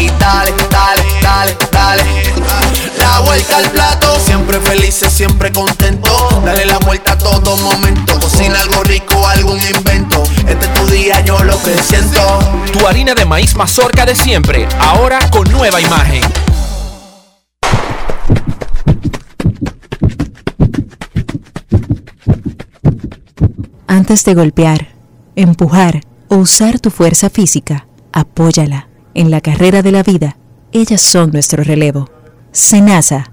y dale, dale, dale, dale. La vuelta al plato, siempre felices, siempre contento. Dale la vuelta a todo momento. Cocina algo rico, algún invento. Este es tu día, yo lo que siento. Tu harina de maíz mazorca de siempre, ahora con nueva imagen. Antes de golpear, empujar o usar tu fuerza física, apóyala. En la carrera de la vida, ellas son nuestro relevo. Senasa,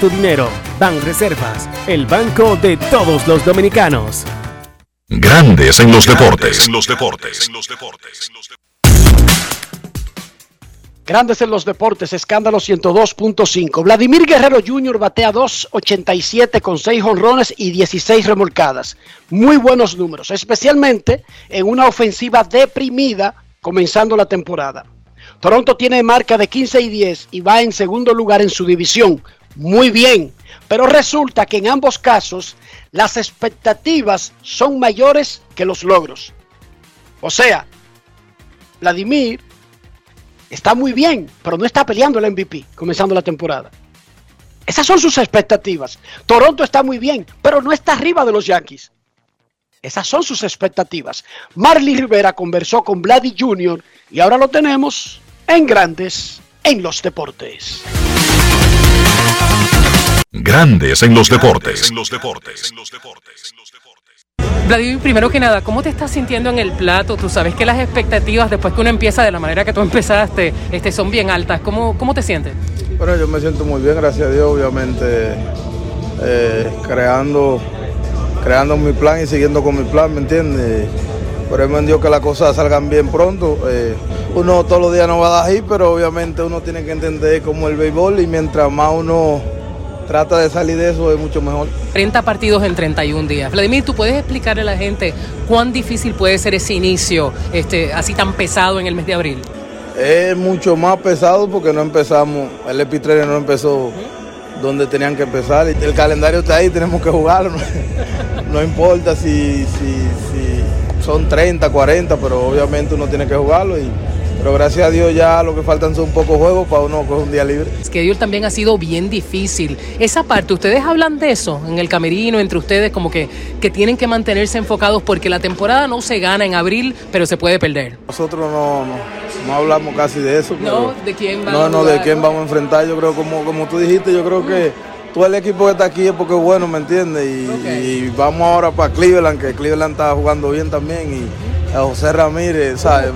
tu dinero. Banreservas, el banco de todos los dominicanos. Grandes en los deportes. En los deportes. Grandes en los deportes, escándalo 102.5. Vladimir Guerrero Jr. batea 2.87 con 6 honrones y 16 remolcadas. Muy buenos números, especialmente en una ofensiva deprimida comenzando la temporada. Toronto tiene marca de 15 y 10 y va en segundo lugar en su división. Muy bien, pero resulta que en ambos casos las expectativas son mayores que los logros. O sea, Vladimir está muy bien, pero no está peleando el MVP comenzando la temporada. Esas son sus expectativas. Toronto está muy bien, pero no está arriba de los Yankees. Esas son sus expectativas. Marley Rivera conversó con Vladdy Jr. y ahora lo tenemos en Grandes en los Deportes. Grandes en los deportes. Vladimir, primero que nada, ¿cómo te estás sintiendo en el plato? Tú sabes que las expectativas después que uno empieza de la manera que tú empezaste este, son bien altas. ¿Cómo, cómo te sientes? Bueno, yo me siento muy bien, gracias a Dios, obviamente, eh, creando, creando mi plan y siguiendo con mi plan, ¿me entiendes? Pero me Dios que las cosas salgan bien pronto. Eh, uno todos los días no va a dar ahí, pero obviamente uno tiene que entender cómo el béisbol y mientras más uno trata de salir de eso es mucho mejor. 30 partidos en 31 días. Vladimir, ¿tú puedes explicarle a la gente cuán difícil puede ser ese inicio este, así tan pesado en el mes de abril? Es mucho más pesado porque no empezamos, el Epitrene no empezó donde tenían que empezar. El calendario está ahí, tenemos que jugarlo. No, importa si, si, si son 30, 40, pero obviamente uno tiene que jugarlo y pero gracias a Dios ya lo que faltan son pocos juegos para uno coger un día libre. Es que Dios también ha sido bien difícil. Esa parte, ¿ustedes hablan de eso en el camerino, entre ustedes, como que, que tienen que mantenerse enfocados porque la temporada no se gana en abril, pero se puede perder? Nosotros no, no, no hablamos casi de eso. No, ¿de quién vamos No, no, de quién vamos a enfrentar. Yo creo, como, como tú dijiste, yo creo que todo el equipo que está aquí es porque es bueno, ¿me entiendes? Y, vamos ahora para Cleveland, que Cleveland está jugando bien también. Y a José Ramírez, ¿sabes?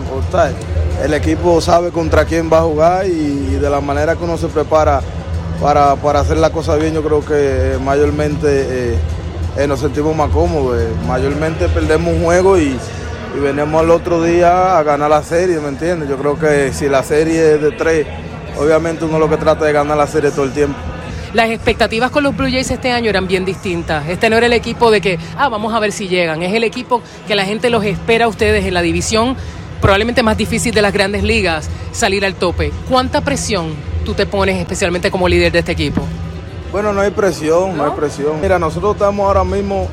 el equipo sabe contra quién va a jugar y, de la manera que uno se prepara para, hacer la cosa bien, yo creo que mayormente eh, eh, nos sentimos más cómodos. Eh, mayormente perdemos un juego y, y, venimos al otro día a ganar la serie, ¿me entiendes? Yo creo que si la serie es de tres, obviamente uno lo que trata de ganar la serie todo el tiempo. Las expectativas con los Blue Jays este año eran bien distintas. Este no era el equipo de que, ah, vamos a ver si llegan. Es el equipo que la gente los espera a ustedes en la división probablemente más difícil de las grandes ligas salir al tope. ¿Cuánta presión tú te pones especialmente como líder de este equipo? Bueno, no hay presión, no, hay presión. Mira, nosotros estamos ahora mismo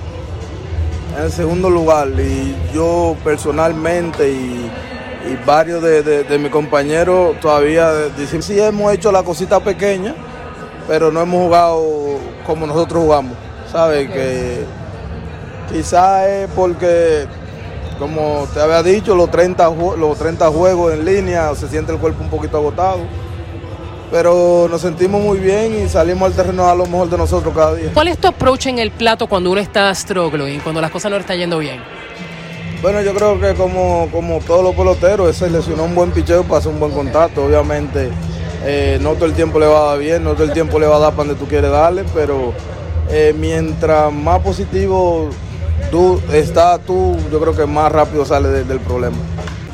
en el segundo lugar y yo personalmente y, varios de, mis compañeros todavía dicen, sí hemos hecho la cosita pequeña, pero no hemos jugado como nosotros jugamos. ¿Sabes? Que quizás es porque como te había dicho, los 30, los 30 juegos en línea, se siente el cuerpo un poquito agotado. Pero nos sentimos muy bien y salimos al terreno a lo mejor de nosotros cada día. ¿Cuál es tu approach en el plato cuando uno está struggling, cuando las cosas no están yendo bien? Bueno, yo creo que como, como todos los peloteros, ese lesionó un buen picheo para hacer un buen contacto. Obviamente, eh, no todo el tiempo le va a dar bien, no todo el tiempo le va a dar para donde tú quieres darle, pero eh, mientras más positivo tú estás tú, yo creo que más rápido sale del problema.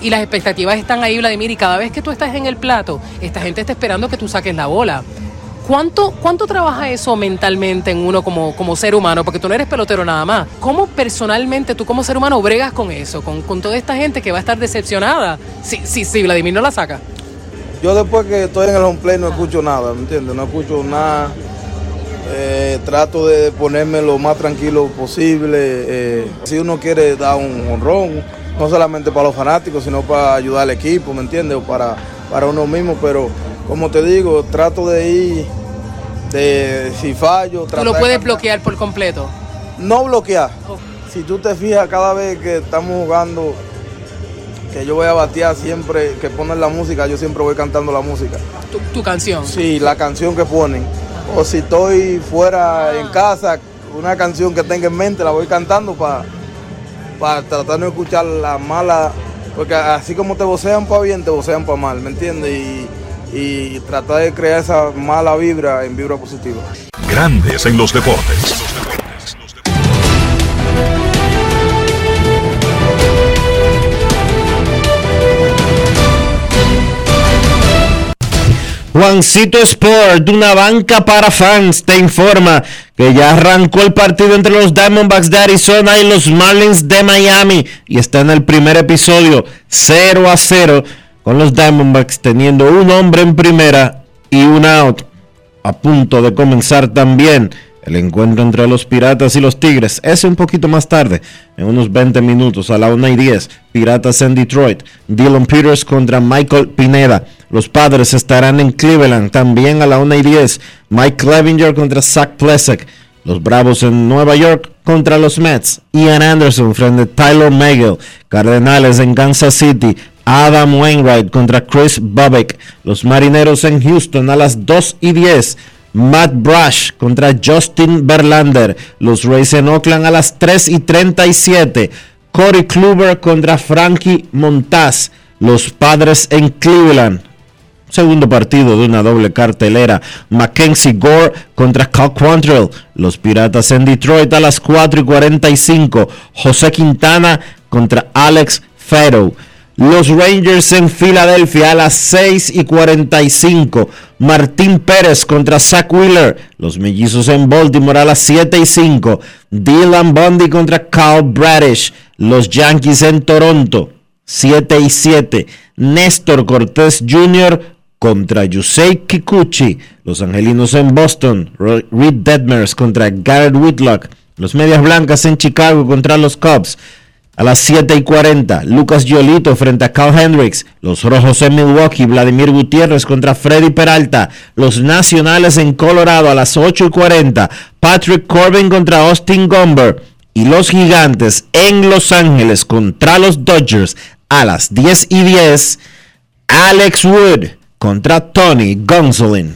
Y las expectativas están ahí, Vladimir, y cada vez que tú estás en el plato, esta gente está esperando que tú saques la bola. ¿Cuánto, ¿Cuánto trabaja eso mentalmente en uno como, como ser humano? Porque tú no eres pelotero nada más. ¿Cómo personalmente tú como ser humano bregas con eso? Con, con toda esta gente que va a estar decepcionada si, si, si Vladimir no la saca. Yo después que estoy en el home play no escucho nada, ¿me entiendes? No escucho nada eh, trato de ponerme lo más tranquilo posible. Eh, si uno quiere dar un honrón, no solamente para los fanáticos, sino para ayudar al equipo, ¿me entiendes? O para, para uno mismo, pero como te digo, trato de ir, de si fallo... ¿Tú lo puedes bloquear por completo? No bloquear. Si tú te fijas cada vez que estamos jugando, que yo voy a batear siempre, que ponen la música, yo siempre voy cantando la música. ¿Tu, tu canción? Sí, la canción que ponen o si estoy fuera en casa, una canción que tenga en mente la voy cantando para para tratar de escuchar la mala, porque así como te vocean para bien, te vocean para mal, ¿me entiendes? Y, y tratar de crear esa mala vibra en vibra positiva. Grandes en los deportes. Juancito Sport, una banca para fans, te informa que ya arrancó el partido entre los Diamondbacks de Arizona y los Marlins de Miami y está en el primer episodio 0 a 0 con los Diamondbacks teniendo un hombre en primera y un out a punto de comenzar también el encuentro entre los Piratas y los Tigres. Ese un poquito más tarde, en unos 20 minutos a la 1 y 10. Piratas en Detroit. Dylan Peters contra Michael Pineda. Los Padres estarán en Cleveland también a la 1 y 10. Mike Clevinger contra Zach Plesak. Los Bravos en Nueva York contra los Mets. Ian Anderson frente a Tyler Megill. Cardenales en Kansas City. Adam Wainwright contra Chris Bubbeck. Los Marineros en Houston a las 2 y 10. Matt Brush contra Justin Verlander. Los Rays en Oakland a las 3 y 37. Corey Kluber contra Frankie Montaz. Los Padres en Cleveland. Segundo partido de una doble cartelera. Mackenzie Gore contra Cal Quantrill. Los Piratas en Detroit a las 4 y 45. José Quintana contra Alex Farrow. Los Rangers en Filadelfia a las 6 y 45. Martín Pérez contra Zach Wheeler. Los Mellizos en Baltimore a las 7 y 5. Dylan Bundy contra Carl Bradish. Los Yankees en Toronto 7 y 7. Néstor Cortés Jr. contra Yusei Kikuchi. Los Angelinos en Boston. Reed Detmers contra Garrett Whitlock. Los Medias Blancas en Chicago contra los Cubs. A las 7 y 40, Lucas Giolito frente a Carl Hendricks. Los Rojos en Milwaukee, Vladimir Gutiérrez contra Freddy Peralta. Los Nacionales en Colorado a las 8 y 40, Patrick Corbin contra Austin Gomber. Y los Gigantes en Los Ángeles contra los Dodgers a las 10 y 10, Alex Wood contra Tony Gonsolin.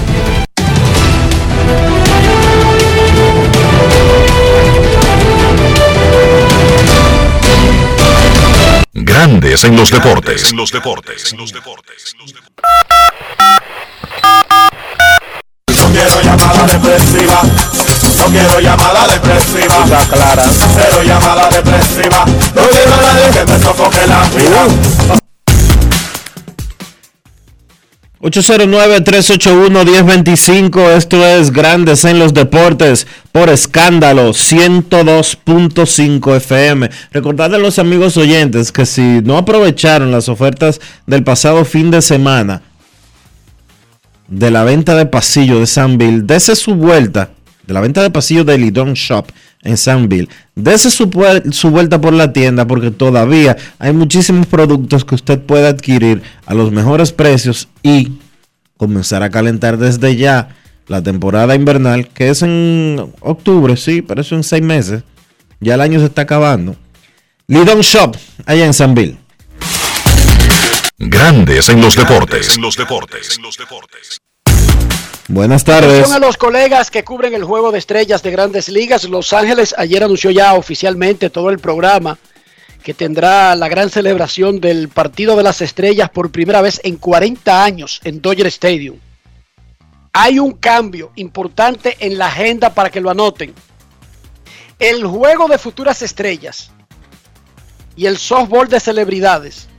Grandes en los deportes. En los deportes. No quiero llamada depresiva. No quiero llamada depresiva. Está clara. Cero llamada depresiva. No quiero a nadie que me sofoque la vida. 809-381-1025, esto es Grandes en los Deportes por escándalo 102.5 FM. Recordarle a los amigos oyentes que si no aprovecharon las ofertas del pasado fin de semana de la venta de pasillo de Sanville, dese su vuelta, de la venta de pasillo de Lidon Shop en Sanville, dese su, su vuelta por la tienda porque todavía hay muchísimos productos que usted puede adquirir a los mejores precios y comenzar a calentar desde ya la temporada invernal, que es en octubre, sí, pero eso en seis meses. Ya el año se está acabando. Lidon Shop, allá en Sanville. Grandes en los deportes. En los deportes. Buenas tardes. Atención a los colegas que cubren el juego de estrellas de grandes ligas. Los Ángeles ayer anunció ya oficialmente todo el programa que tendrá la gran celebración del partido de las estrellas por primera vez en 40 años en Dodger Stadium. Hay un cambio importante en la agenda para que lo anoten. El juego de futuras estrellas y el softball de celebridades,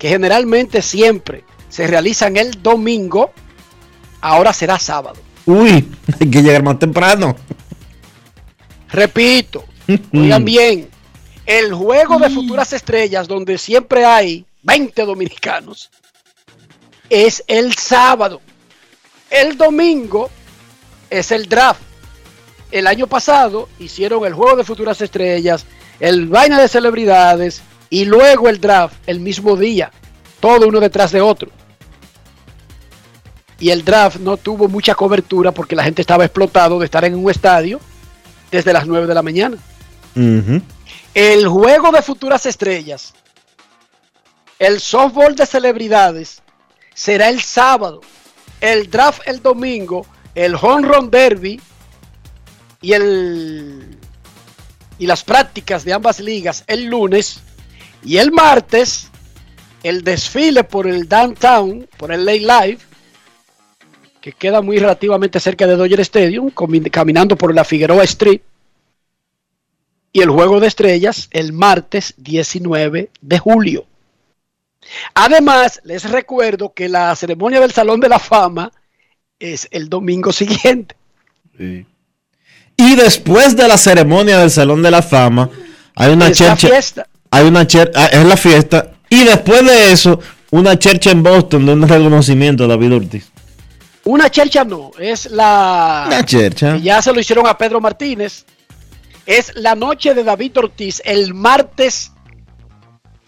que generalmente siempre se realizan el domingo, ahora será sábado. Uy, hay que llegar más temprano. Repito, oigan bien, el juego de futuras estrellas donde siempre hay 20 dominicanos es el sábado. El domingo es el draft. El año pasado hicieron el juego de futuras estrellas, el vaina de celebridades y luego el draft el mismo día, todo uno detrás de otro. Y el draft no tuvo mucha cobertura porque la gente estaba explotado de estar en un estadio desde las 9 de la mañana. El juego de futuras estrellas, el softball de celebridades, será el sábado. El draft el domingo, el home run derby y el y las prácticas de ambas ligas el lunes y el martes el desfile por el downtown, por el Lake Live, que queda muy relativamente cerca de Dodger Stadium, caminando por la Figueroa Street y el juego de estrellas el martes 19 de julio. Además, les recuerdo que la ceremonia del Salón de la Fama es el domingo siguiente. Y después de la ceremonia del Salón de la Fama, hay una Es la fiesta. Hay una cher- ah, es la fiesta. Y después de eso, Una chercha en Boston de un reconocimiento a David Ortiz. Una chercha no, es la... Una chercha. ya se lo hicieron a Pedro Martínez. Es la noche de David Ortiz, el martes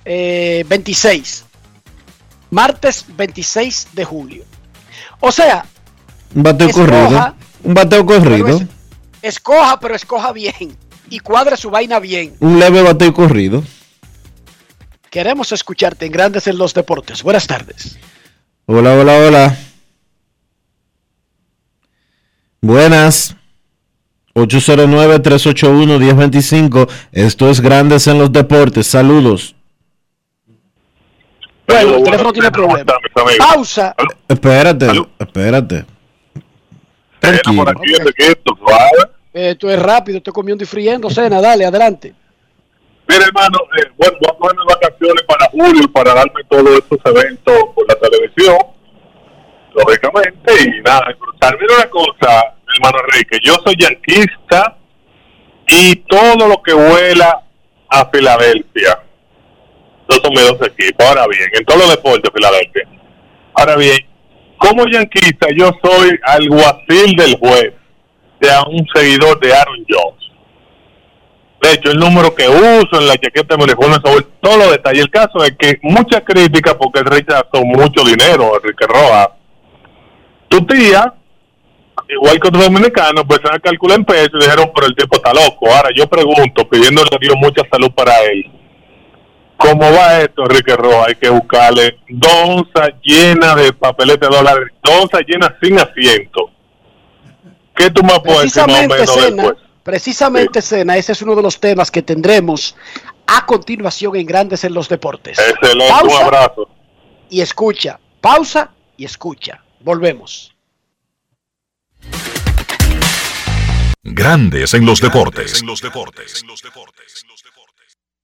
eh, 26. Martes 26 de julio. O sea, Un bateo Escoja. corrido. Un bateo corrido. Pero escoja, pero escoja bien. Y cuadre su vaina bien. Un leve bateo corrido. Queremos escucharte en Grandes en los Deportes. Buenas tardes. Hola, hola, hola. Buenas. 809-381-1025. Esto es Grandes en los Deportes. Saludos. Bueno, el teléfono tiene problemas. Pausa. Espérate, espérate. Tranquilo. Eh, Esto es rápido, estoy comiendo y friendo. Cena, dale, adelante. Mira, hermano, eh, bueno, voy a coger vacaciones para julio para darme todos estos eventos por la televisión, lógicamente, y nada, disfrutar. Mira una cosa, hermano Enrique, yo soy yanquista y todo lo que vuela a Filadelfia, esos son mis dos equipos. Ahora bien, en todos los deportes, Filadelfia. Ahora bien, como yanquista, yo soy alguacil del juez, de un seguidor de Aaron Jones. De hecho, el número que uso en la chaqueta de mi uniforme, sobre todos los detalles. El caso es que mucha crítica porque él rechazó mucho dinero, Enrique Rojas. Tu tía, igual que otros dominicanos, pues se calcular en pesos y dijeron, pero el tipo está loco. Ahora yo pregunto, pidiéndole a Dios mucha salud para él. ¿Cómo va esto, Enrique Rojas? Hay que buscarle dos onzas llenas de papelete de dólares, dos onzas llenas sin asiento. ¿Qué tú me puedes decir más o Precisamente, menos Cena, después? precisamente, Cena, ese es uno de los temas que tendremos a continuación en Grandes en los Deportes. Excelente, un Pausa abrazo. y escucha. Pausa y escucha. Volvemos. Grandes en los deportes.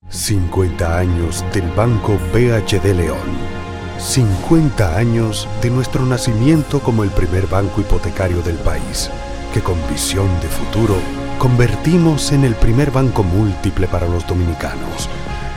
50 años del Banco BHD León. 50 años de nuestro nacimiento como el primer banco hipotecario del país, que con visión de futuro convertimos en el primer banco múltiple para los dominicanos.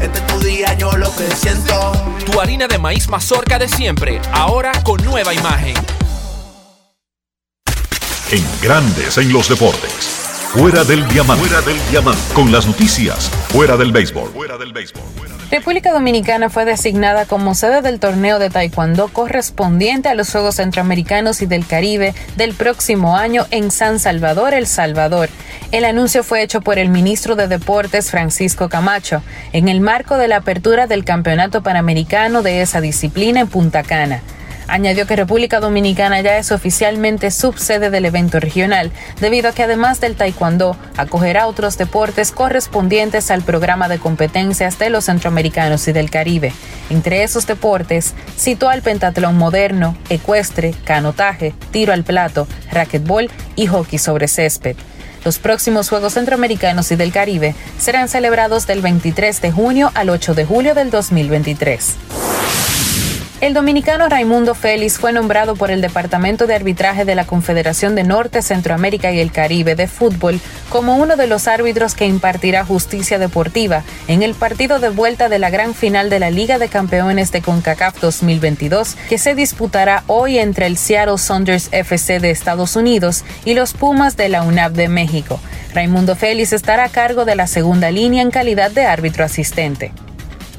Este es tu día, yo lo que siento. Tu harina de maíz mazorca de siempre, ahora con nueva imagen. En Grandes en los deportes. Fuera del diamante. Fuera del diamante. Con las noticias. Fuera del béisbol. Fuera del béisbol. República Dominicana fue designada como sede del torneo de Taekwondo correspondiente a los Juegos Centroamericanos y del Caribe del próximo año en San Salvador, El Salvador. El anuncio fue hecho por el ministro de Deportes Francisco Camacho en el marco de la apertura del Campeonato Panamericano de esa disciplina en Punta Cana. Añadió que República Dominicana ya es oficialmente subsede del evento regional, debido a que además del taekwondo, acogerá otros deportes correspondientes al programa de competencias de los centroamericanos y del Caribe. Entre esos deportes, citó al pentatlón moderno, ecuestre, canotaje, tiro al plato, racquetball y hockey sobre césped. Los próximos Juegos Centroamericanos y del Caribe serán celebrados del 23 de junio al 8 de julio del 2023. El dominicano Raimundo Félix fue nombrado por el Departamento de Arbitraje de la Confederación de Norte, Centroamérica y el Caribe de Fútbol como uno de los árbitros que impartirá justicia deportiva en el partido de vuelta de la gran final de la Liga de Campeones de CONCACAF 2022 que se disputará hoy entre el Seattle Saunders FC de Estados Unidos y los Pumas de la UNAP de México. Raimundo Félix estará a cargo de la segunda línea en calidad de árbitro asistente.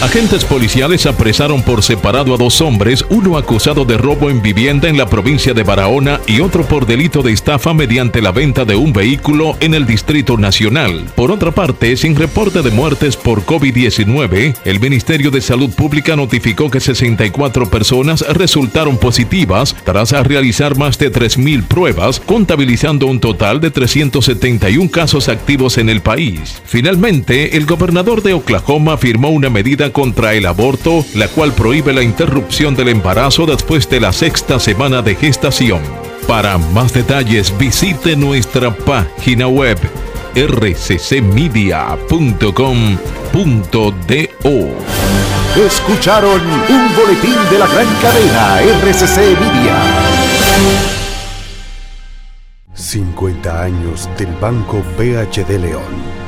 Agentes policiales apresaron por separado a dos hombres, uno acusado de robo en vivienda en la provincia de Barahona y otro por delito de estafa mediante la venta de un vehículo en el Distrito Nacional. Por otra parte, sin reporte de muertes por COVID-19, el Ministerio de Salud Pública notificó que 64 personas resultaron positivas tras realizar más de 3.000 pruebas, contabilizando un total de 371 casos activos en el país. Finalmente, el gobernador de Oklahoma firmó una medida contra el aborto, la cual prohíbe la interrupción del embarazo después de la sexta semana de gestación. Para más detalles visite nuestra página web rccmedia.com.do. Escucharon un boletín de la gran cadena RCC Media. 50 años del Banco BHD León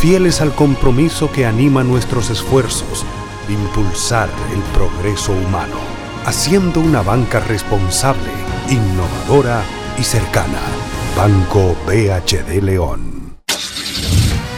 fieles al compromiso que anima nuestros esfuerzos, impulsar el progreso humano, haciendo una banca responsable, innovadora y cercana. Banco BHD León.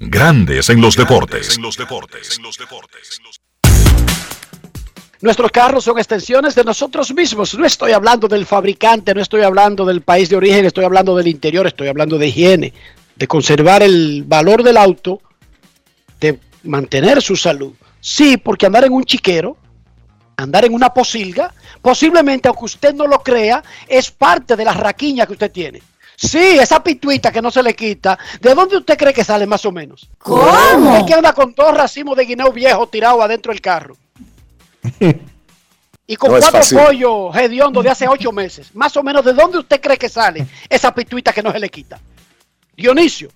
Grandes en los deportes. Nuestros carros son extensiones de nosotros mismos. No estoy hablando del fabricante, no estoy hablando del país de origen, estoy hablando del interior, estoy hablando de higiene, de conservar el valor del auto, de mantener su salud. Sí, porque andar en un chiquero andar en una posilga, posiblemente, aunque usted no lo crea, es parte de la raquiña que usted tiene. Sí, esa pituita que no se le quita, ¿de dónde usted cree que sale más o menos? ¿Cómo? Es que anda con dos racimos de guineo viejo tirado adentro del carro. Y con No cuatro pollos hediondos de hace ocho meses. Más o menos, ¿de dónde usted cree que sale esa pituita que no se le quita? Dionisio,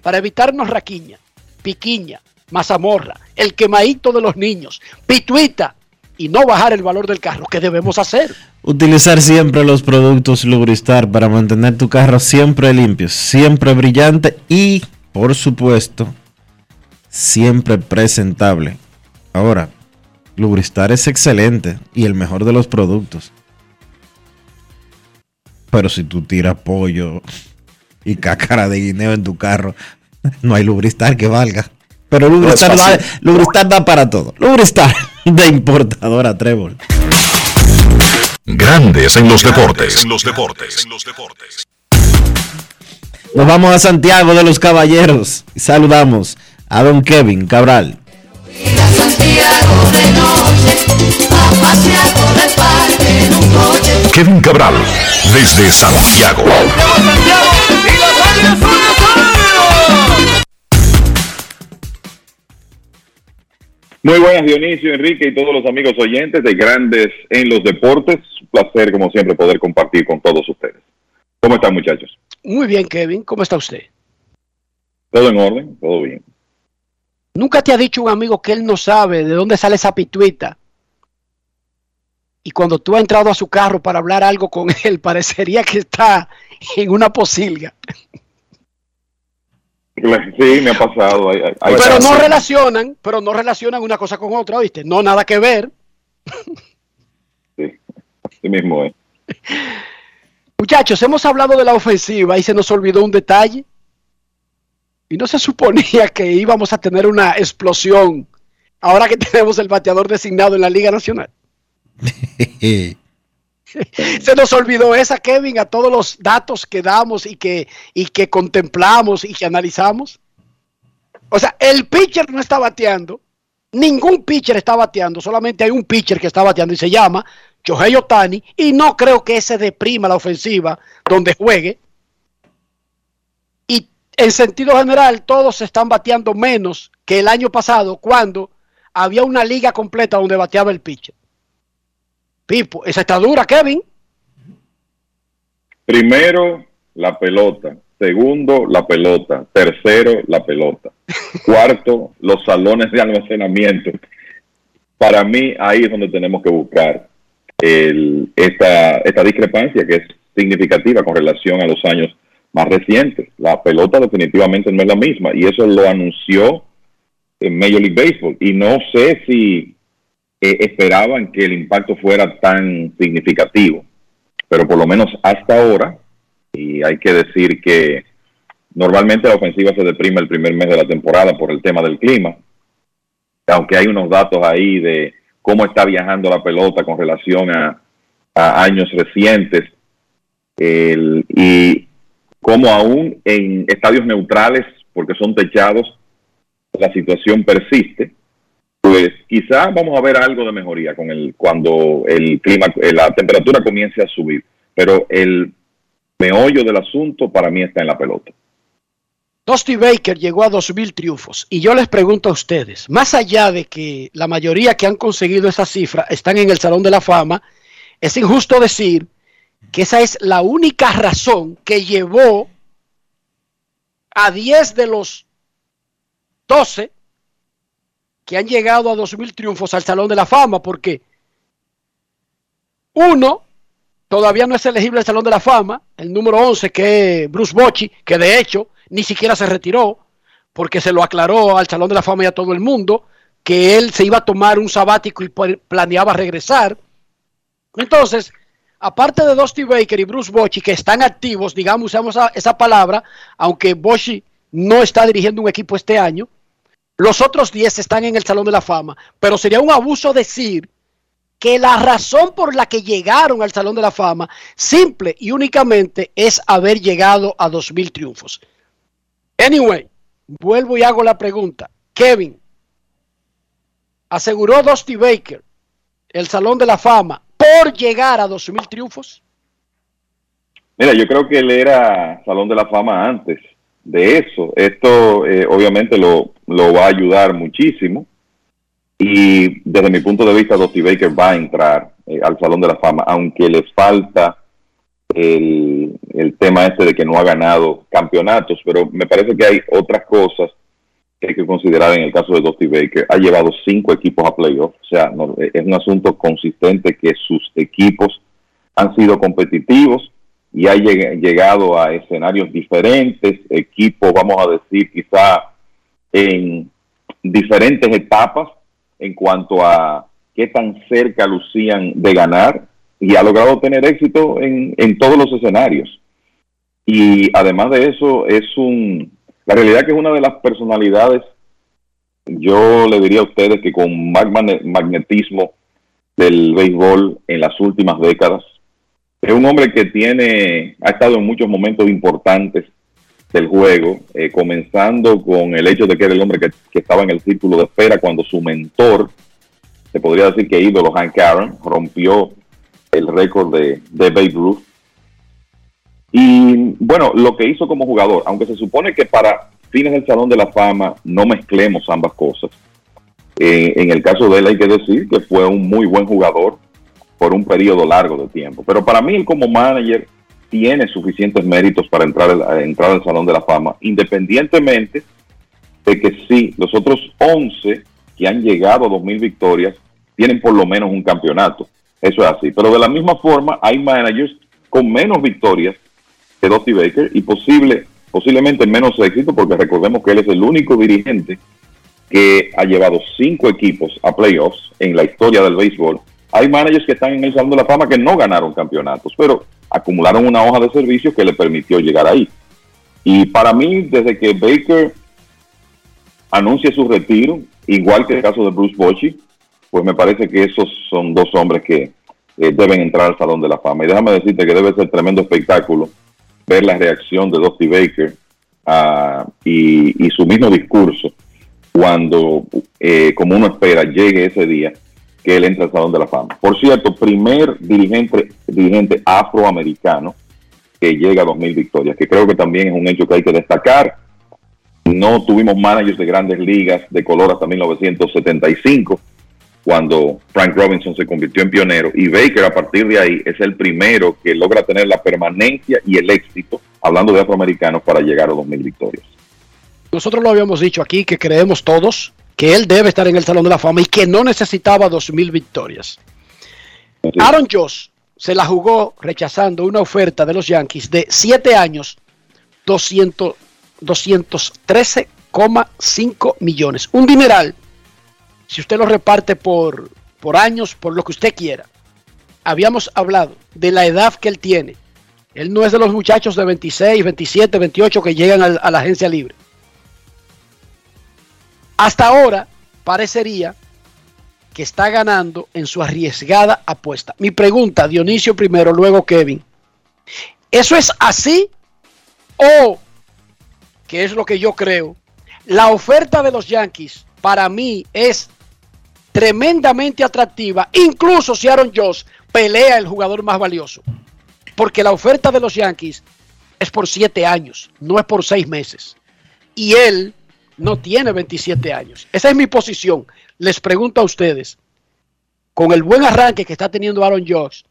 para evitarnos raquiña, piquiña, mazamorra, el quemadito de los niños, pituita y no bajar el valor del carro, ¿qué debemos hacer? Utilizar siempre los productos Lubristar para mantener tu carro siempre limpio, siempre brillante y, por supuesto, siempre presentable. Ahora, Lubristar es excelente y el mejor de los productos. Pero si tú tiras pollo y cácara de guineo en tu carro, no hay Lubristar que valga. Pero Lubristar, No da. Lubristar da para todo. Lubristar de importadora Trébol. Grandes en los deportes. En los deportes. Nos vamos a Santiago de los Caballeros y saludamos a don Kevin Cabral. Santiago de noche, a pasear por el parque en un coche. Kevin Cabral, desde Santiago. Muy buenas, Dionisio, Enrique y todos los amigos oyentes de Grandes en los Deportes. Un placer, como siempre, poder compartir con todos ustedes. ¿Cómo están, muchachos? Muy bien, Kevin, ¿cómo está usted? ¿Todo en orden? ¿Todo bien? ¿Nunca te ha dicho un amigo que él no sabe de dónde sale esa pituita? Y cuando tú has entrado a su carro para hablar algo con él, parecería que está en una posilga. Sí, me ha pasado. Hay- hay- hay pero no relacionan, pero no relacionan una cosa con otra, ¿viste? No nada que ver. Sí mismo es. Muchachos, hemos hablado de la ofensiva y se nos olvidó un detalle. Y no se suponía que íbamos a tener una explosión ahora que tenemos el bateador designado en la Liga Nacional. Se nos olvidó esa, Kevin, a todos los datos que damos y que, y que contemplamos y que analizamos. O sea, el pitcher no está bateando. Ningún pitcher está bateando. Solamente hay un pitcher que está bateando y se llama Shohei Otani. Y no creo que ese deprima la ofensiva donde juegue. Y en sentido general, todos están bateando menos que el año pasado cuando había una liga completa donde bateaba el pitcher. Pipo, esa está dura, Kevin. Primero, la pelota. Segundo, la pelota. Tercero, la pelota. Cuarto, los salones de almacenamiento. Para mí, ahí es donde tenemos que buscar el- esta, esta discrepancia que es significativa con relación a los años más recientes. La pelota definitivamente no es la misma y eso lo anunció en Major League Baseball. Y no sé si eh, esperaban que el impacto fuera tan significativo, pero por lo menos hasta ahora, y hay que decir que normalmente la ofensiva se deprime el primer mes de la temporada por el tema del clima, aunque hay unos datos ahí de cómo está viajando la pelota con relación a, años recientes, el- y cómo aún en estadios neutrales, porque son techados, la situación persiste, pues quizá vamos a ver algo de mejoría con el cuando el clima, eh, la temperatura comience a subir, pero el meollo del asunto para mí está en la pelota. Dusty Baker llegó a 2.000 triunfos. Y yo les pregunto a ustedes, más allá de que la mayoría que han conseguido esa cifra están en el Salón de la Fama, es injusto decir que esa es la única razón que llevó a 10 de los 12 que han llegado a 2.000 triunfos al Salón de la Fama, porque uno todavía no es elegible al Salón de la Fama, el número 11 que es Bruce Bochy, que de hecho ni siquiera se retiró, porque se lo aclaró al Salón de la Fama y a todo el mundo, que él se iba a tomar un sabático y pl- planeaba regresar. Entonces, aparte de Dusty Baker y Bruce Bochy, que están activos, digamos, usamos esa palabra, aunque Bochy no está dirigiendo un equipo este año, los otros 10 están en el Salón de la Fama, pero sería un abuso decir que la razón por la que llegaron al Salón de la Fama, simple y únicamente, es haber llegado a 2.000 triunfos. Anyway, vuelvo y hago la pregunta. Kevin, aseguró Dusty Baker el Salón de la Fama por llegar a 2.000 triunfos? Mira, yo creo que él era Salón de la Fama antes de eso. Esto eh, obviamente lo, lo va a ayudar muchísimo. Y desde mi punto de vista, Dusty Baker va a entrar eh, al Salón de la Fama, aunque le falta el, el tema este de que no ha ganado campeonatos, pero me parece que hay otras cosas que hay que considerar en el caso de Dusty Baker. Ha llevado cinco equipos a playoffs, o sea, no, es un asunto consistente que sus equipos han sido competitivos y ha lleg- llegado a escenarios diferentes, equipos, vamos a decir, quizá en diferentes etapas en cuanto a qué tan cerca lucían de ganar y ha logrado tener éxito en, en todos los escenarios. Y además de eso, es un, la realidad que es una de las personalidades, yo le diría a ustedes que con más magne- magnetismo del béisbol en las últimas décadas, es un hombre que tiene, ha estado en muchos momentos importantes del juego, eh, comenzando con el hecho de que era el hombre que, estaba en el círculo de espera cuando su mentor, se podría decir que ídolo Hank Aaron, rompió el récord de, de Babe Ruth. Y bueno, lo que hizo como jugador, aunque se supone que para fines del Salón de la Fama no mezclemos ambas cosas, eh, en el caso de él hay que decir que fue un muy buen jugador por un periodo largo de tiempo. Pero para mí, él como manager tiene suficientes méritos para entrar, entrar al Salón de la Fama, independientemente de que sí, los otros 11 que han llegado a 2.000 victorias tienen por lo menos un campeonato. Eso es así. Pero de la misma forma, hay managers con menos victorias que Dusty Baker y posible, posiblemente menos éxito, porque recordemos que él es el único dirigente que ha llevado cinco equipos a playoffs en la historia del béisbol. Hay managers que están en el Salón de la Fama que no ganaron campeonatos, pero acumularon una hoja de servicios que le permitió llegar ahí. Y para mí, desde que Baker anuncia su retiro, igual que el caso de Bruce Bochy, pues me parece que esos son dos hombres que eh, deben entrar al Salón de la Fama. Y déjame decirte que debe ser tremendo espectáculo ver la reacción de Dusty Baker ah, y, y su mismo discurso cuando, eh, como uno espera, llegue ese día que él entra al Salón de la Fama. Por cierto, primer dirigente, dirigente afroamericano que llega a 2.000 victorias, que creo que también es un hecho que hay que destacar. No tuvimos managers de grandes ligas de color hasta 1975, cuando Frank Robinson se convirtió en pionero, y Baker a partir de ahí es el primero que logra tener la permanencia y el éxito, hablando de afroamericanos, para llegar a 2.000 victorias. Nosotros lo habíamos dicho aquí que creemos todos que él debe estar en el Salón de la Fama y que no necesitaba 2.000 victoritorias. Aaron Josh se la jugó rechazando una oferta de los Yankees de 7 años, 200 213,5 millones. Un dineral, si usted lo reparte por, por años, por lo que usted quiera. Habíamos hablado de la edad que él tiene. Él no es de los muchachos de 26, 27, 28 que llegan a la agencia libre. Hasta ahora parecería que está ganando en su arriesgada apuesta. Mi pregunta, Dionisio primero, luego Kevin. ¿Eso es así o, que es lo que yo creo, la oferta de los Yankees para mí es tremendamente atractiva, incluso si Aaron Josh pelea el jugador más valioso? Porque la oferta de los Yankees es por siete años, no es por seis meses. Y él no tiene 27 años. Esa es mi posición. Les pregunto a ustedes, con el buen arranque que está teniendo Aaron Josh,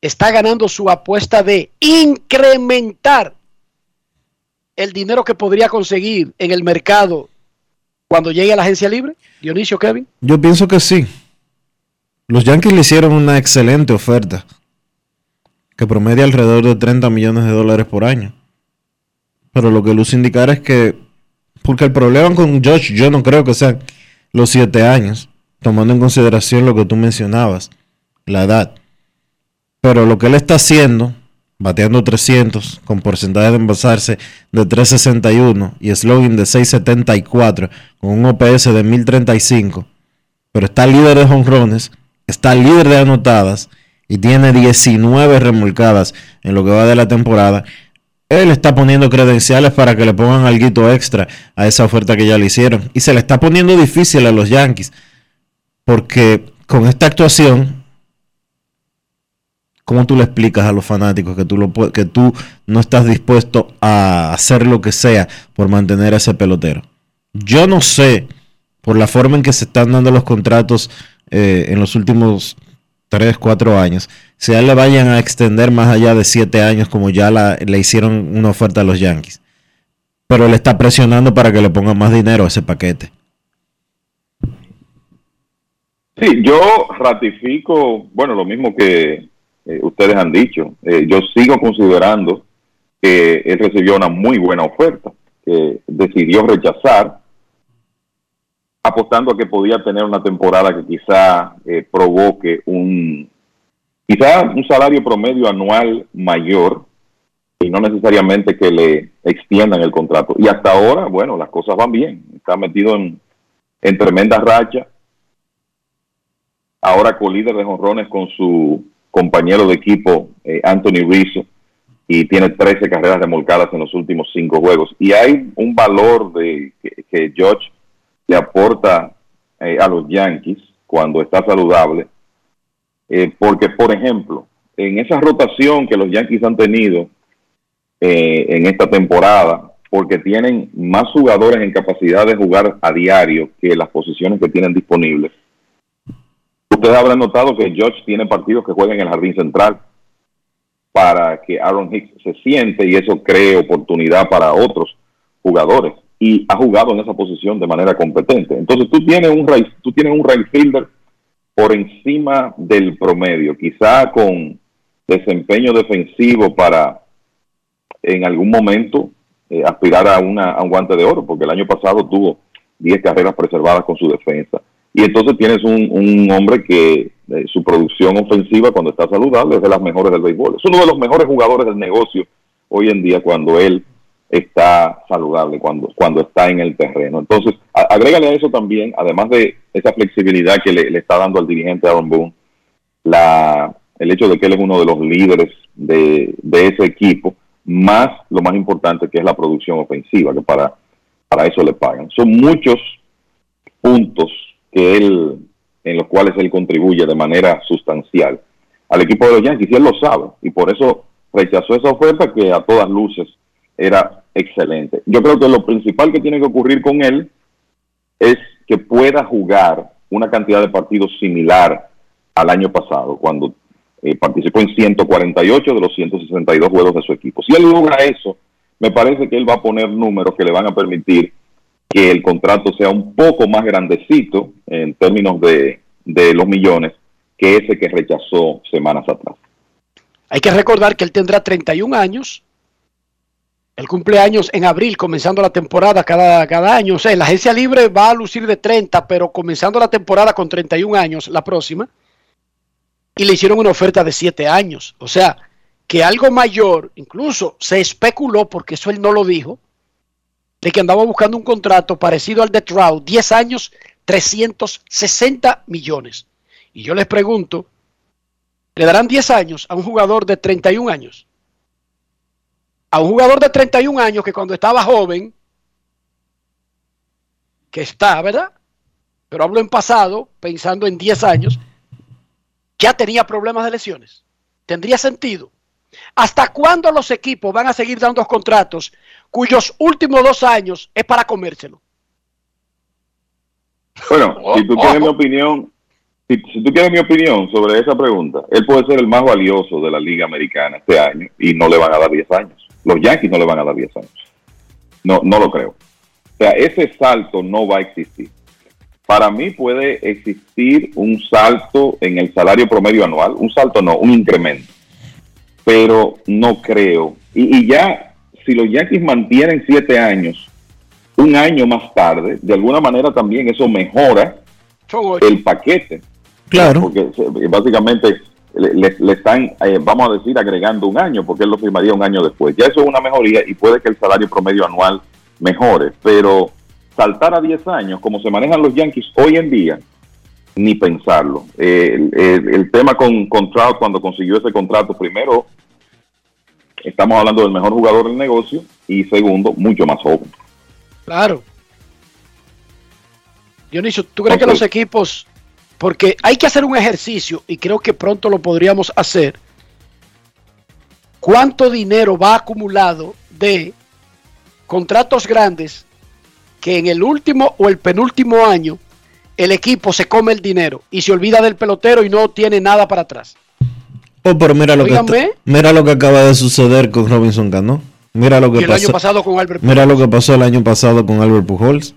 está ganando su apuesta de incrementar el dinero que podría conseguir en el mercado cuando llegue a la agencia libre? Dionisio Kevin. Yo pienso que sí. Los Yankees le hicieron una excelente oferta que promedia alrededor de 30 millones de dólares por año. Pero lo que luce indicar es que, porque el problema con Josh, yo no creo que sean los 7 años, tomando en consideración lo que tú mencionabas, la edad. Pero lo que él está haciendo, bateando 300, con porcentaje de envasarse de 361 y slogan de 674, con un OPS de 1035, pero está líder de jonrones, está líder de anotadas y tiene 19 remolcadas en lo que va de la temporada. Él está poniendo credenciales para que le pongan algo extra a esa oferta que ya le hicieron. Y se le está poniendo difícil a los Yankees. Porque con esta actuación, ¿cómo tú le explicas a los fanáticos que tú, lo, que tú no estás dispuesto a hacer lo que sea por mantener a ese pelotero? Yo no sé, por la forma en que se están dando los contratos eh, en los últimos 3, 4 años, si a él le vayan a extender más allá de 7 años como ya la- le hicieron una oferta a los Yankees. Pero le está presionando para que le pongan más dinero a ese paquete. Sí, yo ratifico, bueno, lo mismo que eh, ustedes han dicho. Eh, yo sigo considerando que él recibió una muy buena oferta, que decidió rechazar, apostando a que podía tener una temporada que quizá eh, provoque un, quizá un salario promedio anual mayor y no necesariamente que le extiendan el contrato. Y hasta ahora, bueno, las cosas van bien. Está metido en, en tremenda racha ahora colíder de jonrones con su compañero de equipo eh, Anthony Rizzo y tiene 13 carreras remolcadas en los últimos cinco juegos. Y hay un valor de que, que George le aporta eh, a los Yankees cuando está saludable, eh, porque por ejemplo, en esa rotación que los Yankees han tenido eh, en esta temporada, porque tienen más jugadores en capacidad de jugar a diario que las posiciones que tienen disponibles. Ustedes habrán notado que George tiene partidos que juegan en el jardín central para que Aaron Hicks se siente y eso cree oportunidad para otros jugadores y ha jugado en esa posición de manera competente. Entonces tú tienes un right, tú tienes un right fielder por encima del promedio, quizá con desempeño defensivo para en algún momento eh, aspirar a, una, a un guante de oro, porque el año pasado tuvo 10 carreras preservadas con su defensa. Y entonces tienes un, un hombre que eh, su producción ofensiva cuando está saludable es de las mejores del béisbol. Es uno de los mejores jugadores del negocio hoy en día cuando él está saludable, cuando, cuando está en el terreno. Entonces, agrégale a eso también, además de esa flexibilidad que le, le está dando al dirigente Aaron Boone, la, el hecho de que él es uno de los líderes de, de ese equipo, más lo más importante que es la producción ofensiva, que para, para eso le pagan. Son muchos puntos que él, en los cuales él contribuye de manera sustancial al equipo de los Yankees, y él lo sabe, y por eso rechazó esa oferta que a todas luces era excelente. Yo creo que lo principal que tiene que ocurrir con él es que pueda jugar una cantidad de partidos similar al año pasado, cuando eh, participó en 148 de los 162 juegos de su equipo. Si él logra eso, me parece que él va a poner números que le van a permitir que el contrato sea un poco más grandecito en términos de, de los millones que ese que rechazó semanas atrás. Hay que recordar que él tendrá 31 años. El cumpleaños en abril, comenzando la temporada cada, cada año. O sea, la agencia libre va a lucir de 30, pero comenzando la temporada con 31 años, la próxima. Y le hicieron una oferta de 7 años. O sea, que algo mayor, incluso se especuló, porque eso él no lo dijo, de que andaba buscando un contrato parecido al de Trout, 10 años, 360 millones. Y yo les pregunto, ¿le darán 10 años a un jugador de 31 años? A un jugador de 31 años que cuando estaba joven, que está, ¿verdad? Pero hablo en pasado, pensando en 10 años, ya tenía problemas de lesiones. ¿Tendría sentido? ¿Hasta cuándo los equipos van a seguir dando contratos cuyos últimos dos años es para comérselo? Bueno, si tú quieres mi opinión, si, si tú quieres mi opinión sobre esa pregunta, él puede ser el más valioso de la Liga Americana este año y no le van a dar 10 años. Los Yankees no le van a dar 10 años. No, no lo creo. O sea, ese salto no va a existir. Para mí puede existir un salto en el salario promedio anual, un salto no, un incremento. Pero no creo. Y, y ya, si los Yankees mantienen 7 años, un año más tarde, de alguna manera también eso mejora el paquete. Claro. Porque básicamente le, le- están, eh, vamos a decir, agregando un año, porque él lo firmaría un año después. Ya eso es una mejoría y puede que el salario promedio anual mejore, pero saltar a 10 años, como se manejan los Yankees hoy en día, ni pensarlo. Eh, el, el- el tema con, con Trout cuando consiguió ese contrato, primero, estamos hablando del mejor jugador del negocio y segundo, mucho más joven. Claro. Dionisio, ¿tú crees que los equipos porque hay que hacer un ejercicio y creo que pronto lo podríamos hacer. ¿Cuánto dinero va acumulado de contratos grandes que en el último o el penúltimo año el equipo se come el dinero y se olvida del pelotero y no tiene nada para atrás? Oh, pero mira lo, que mira lo que acaba de suceder con Robinson Cano. Mira lo que el año pasó. pasado con Albert Mira lo que pasó el año pasado con Albert Pujols.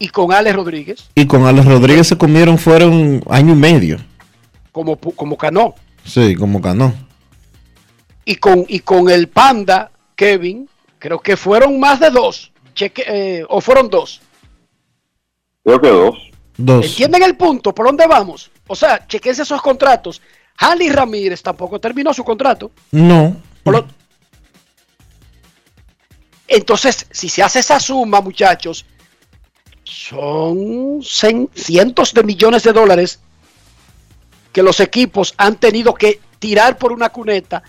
Y con Alex Rodríguez Y con Alex Rodríguez se comieron fueron año y medio. como, como Cano Sí, como Cano. y con, y con el Panda Kevin, creo que fueron más de dos, cheque, eh, o fueron dos. Creo que dos. Dos. ¿Entienden el punto? ¿Por dónde vamos? O sea, chequense esos contratos. Halley Ramírez tampoco terminó su contrato. No. Entonces, si se hace esa suma, muchachos, son cientos de millones de dólares que los equipos han tenido que tirar por una cuneta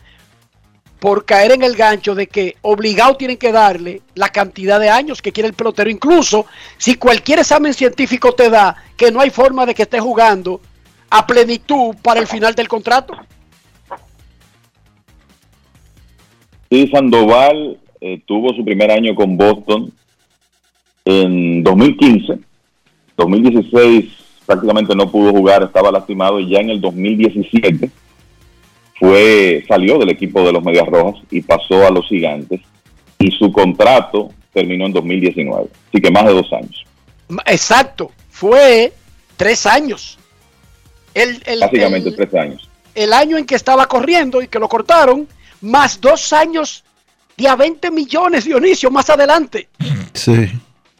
por caer en el gancho de que obligado tienen que darle la cantidad de años que quiere el pelotero. Incluso si cualquier examen científico te da que no hay forma de que esté jugando a plenitud para el final del contrato. Sí, Sandoval eh, tuvo su primer año con Boston en 2015. 2016 prácticamente no pudo jugar, estaba lastimado y ya en el 2017 fue salió del equipo de los Medias Rojas y pasó a los Gigantes y su contrato terminó en 2019, así que más de dos años. Exacto, fue tres años. El, el- Básicamente el- tres años. el año en que estaba corriendo y que lo cortaron, más dos años de a 20 millones, Dionisio, más adelante. Sí.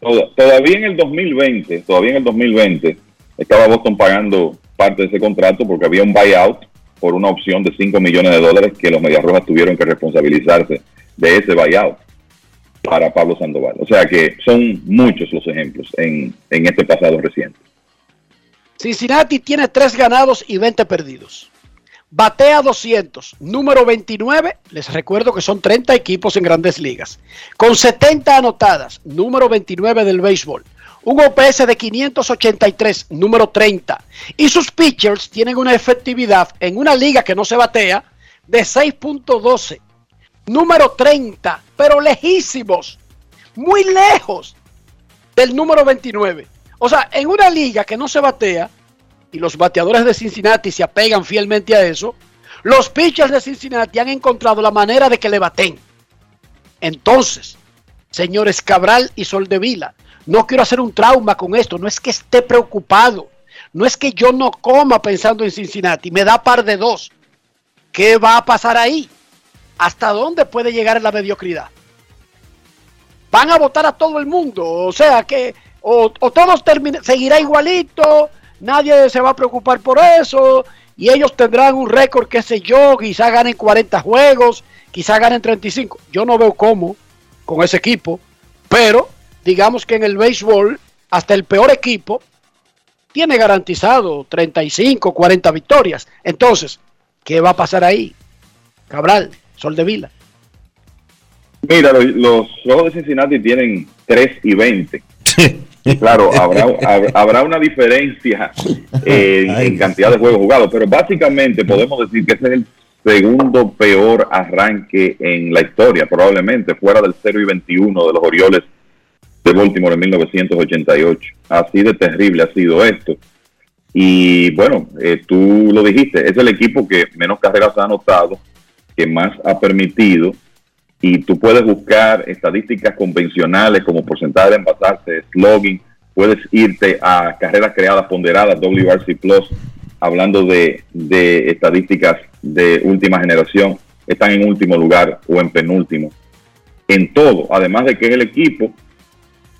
Toda- Todavía en el 2020, todavía en el 2020, estaba Boston pagando parte de ese contrato porque había un buyout por una opción de 5 millones de dólares que los Medias Rojas tuvieron que responsabilizarse de ese buyout para Pablo Sandoval. O sea que son muchos los ejemplos en, en este pasado reciente. Cincinnati tiene tres ganados y 20 perdidos. Batea 200, número 29. Les recuerdo que son 30 equipos en grandes ligas. Con 70 anotadas, número 29 del béisbol. Un OPS de 583, número 30. Y sus pitchers tienen una efectividad en una liga que no se batea de 6.12, número 30, pero lejísimos, muy lejos del número 29. O sea, en una liga que no se batea, y los bateadores de Cincinnati se apegan fielmente a eso, los pitchers de Cincinnati han encontrado la manera de que le baten. Entonces, señores Cabral y Soldevila, no quiero hacer un trauma con esto, no es que esté preocupado, no es que yo no coma pensando en Cincinnati, me da par de dos. ¿Qué va a pasar ahí? ¿Hasta dónde puede llegar la mediocridad? Van a votar a todo el mundo, o sea que o, o todos seguirá igualito, nadie se va a preocupar por eso, y ellos tendrán un récord, qué sé yo, quizá ganen 40 juegos, quizá ganen 35. Yo no veo cómo con ese equipo, pero digamos que en el béisbol, hasta el peor equipo tiene garantizado 35, 40 victorias. Entonces, ¿qué va a pasar ahí? Cabral, Sol de Vila. Mira, los, los Rojos de Cincinnati tienen 3 y 20. Y claro, habrá, hab- habrá una diferencia eh, en cantidad de juegos jugados, pero básicamente podemos decir que ese es el segundo peor arranque en la historia, probablemente fuera del 0 y 21 de los Orioles de Baltimore en 1988. Así de terrible ha sido esto. Y bueno, eh, tú lo dijiste, es el equipo que menos carreras ha anotado, que más ha permitido, y tú puedes buscar estadísticas convencionales como porcentaje de envasarse, slogging, puedes irte a carreras creadas ponderadas, WRC Plus, hablando de, de estadísticas de última generación, están en último lugar o en penúltimo. En todo, además de que es el equipo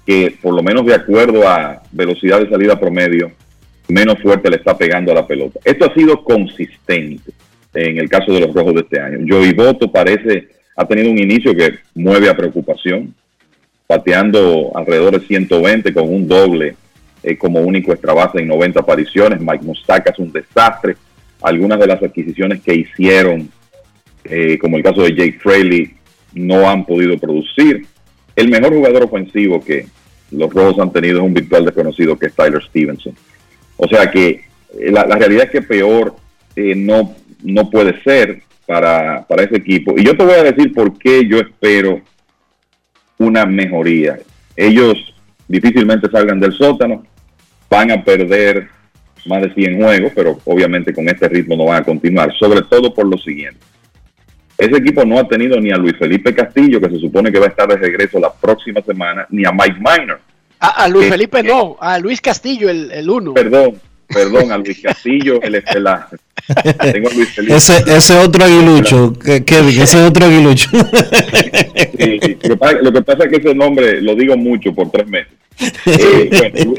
que, por lo menos de acuerdo a velocidad de salida promedio, menos fuerte le está pegando a la pelota. Esto ha sido consistente en el caso de los rojos de este año. Joey Boto parece, ha tenido un inicio que mueve a preocupación, pateando alrededor de 120 con un doble eh, como único extra base en 90 apariciones. Mike Mustaka es un desastre. Algunas de las adquisiciones que hicieron, eh, como el caso de Jake Fraley, no han podido producir. El mejor jugador ofensivo que los rojos han tenido es un virtual desconocido que es Tyler Stevenson. O sea que eh, la, la realidad es que peor eh, no, no puede ser para, para ese equipo. Y yo te voy a decir por qué yo espero una mejoría. Ellos difícilmente salgan del sótano, van a perder más de 100 juegos, pero obviamente con este ritmo no van a continuar, sobre todo por lo siguiente. Ese equipo no ha tenido ni a Luis Felipe Castillo, que se supone que va a estar de regreso la próxima semana, ni a Mike Minor. A, a Luis Felipe no, a Luis Castillo, el, el uno. Perdón, perdón, a Luis Castillo, el estelar. Tengo a Luis Felipe. Ese, ese otro aguilucho, Kevin, ese otro aguilucho. Sí, sí. Lo, que pasa, lo que pasa es que ese nombre lo digo mucho por tres meses. Eh, bueno,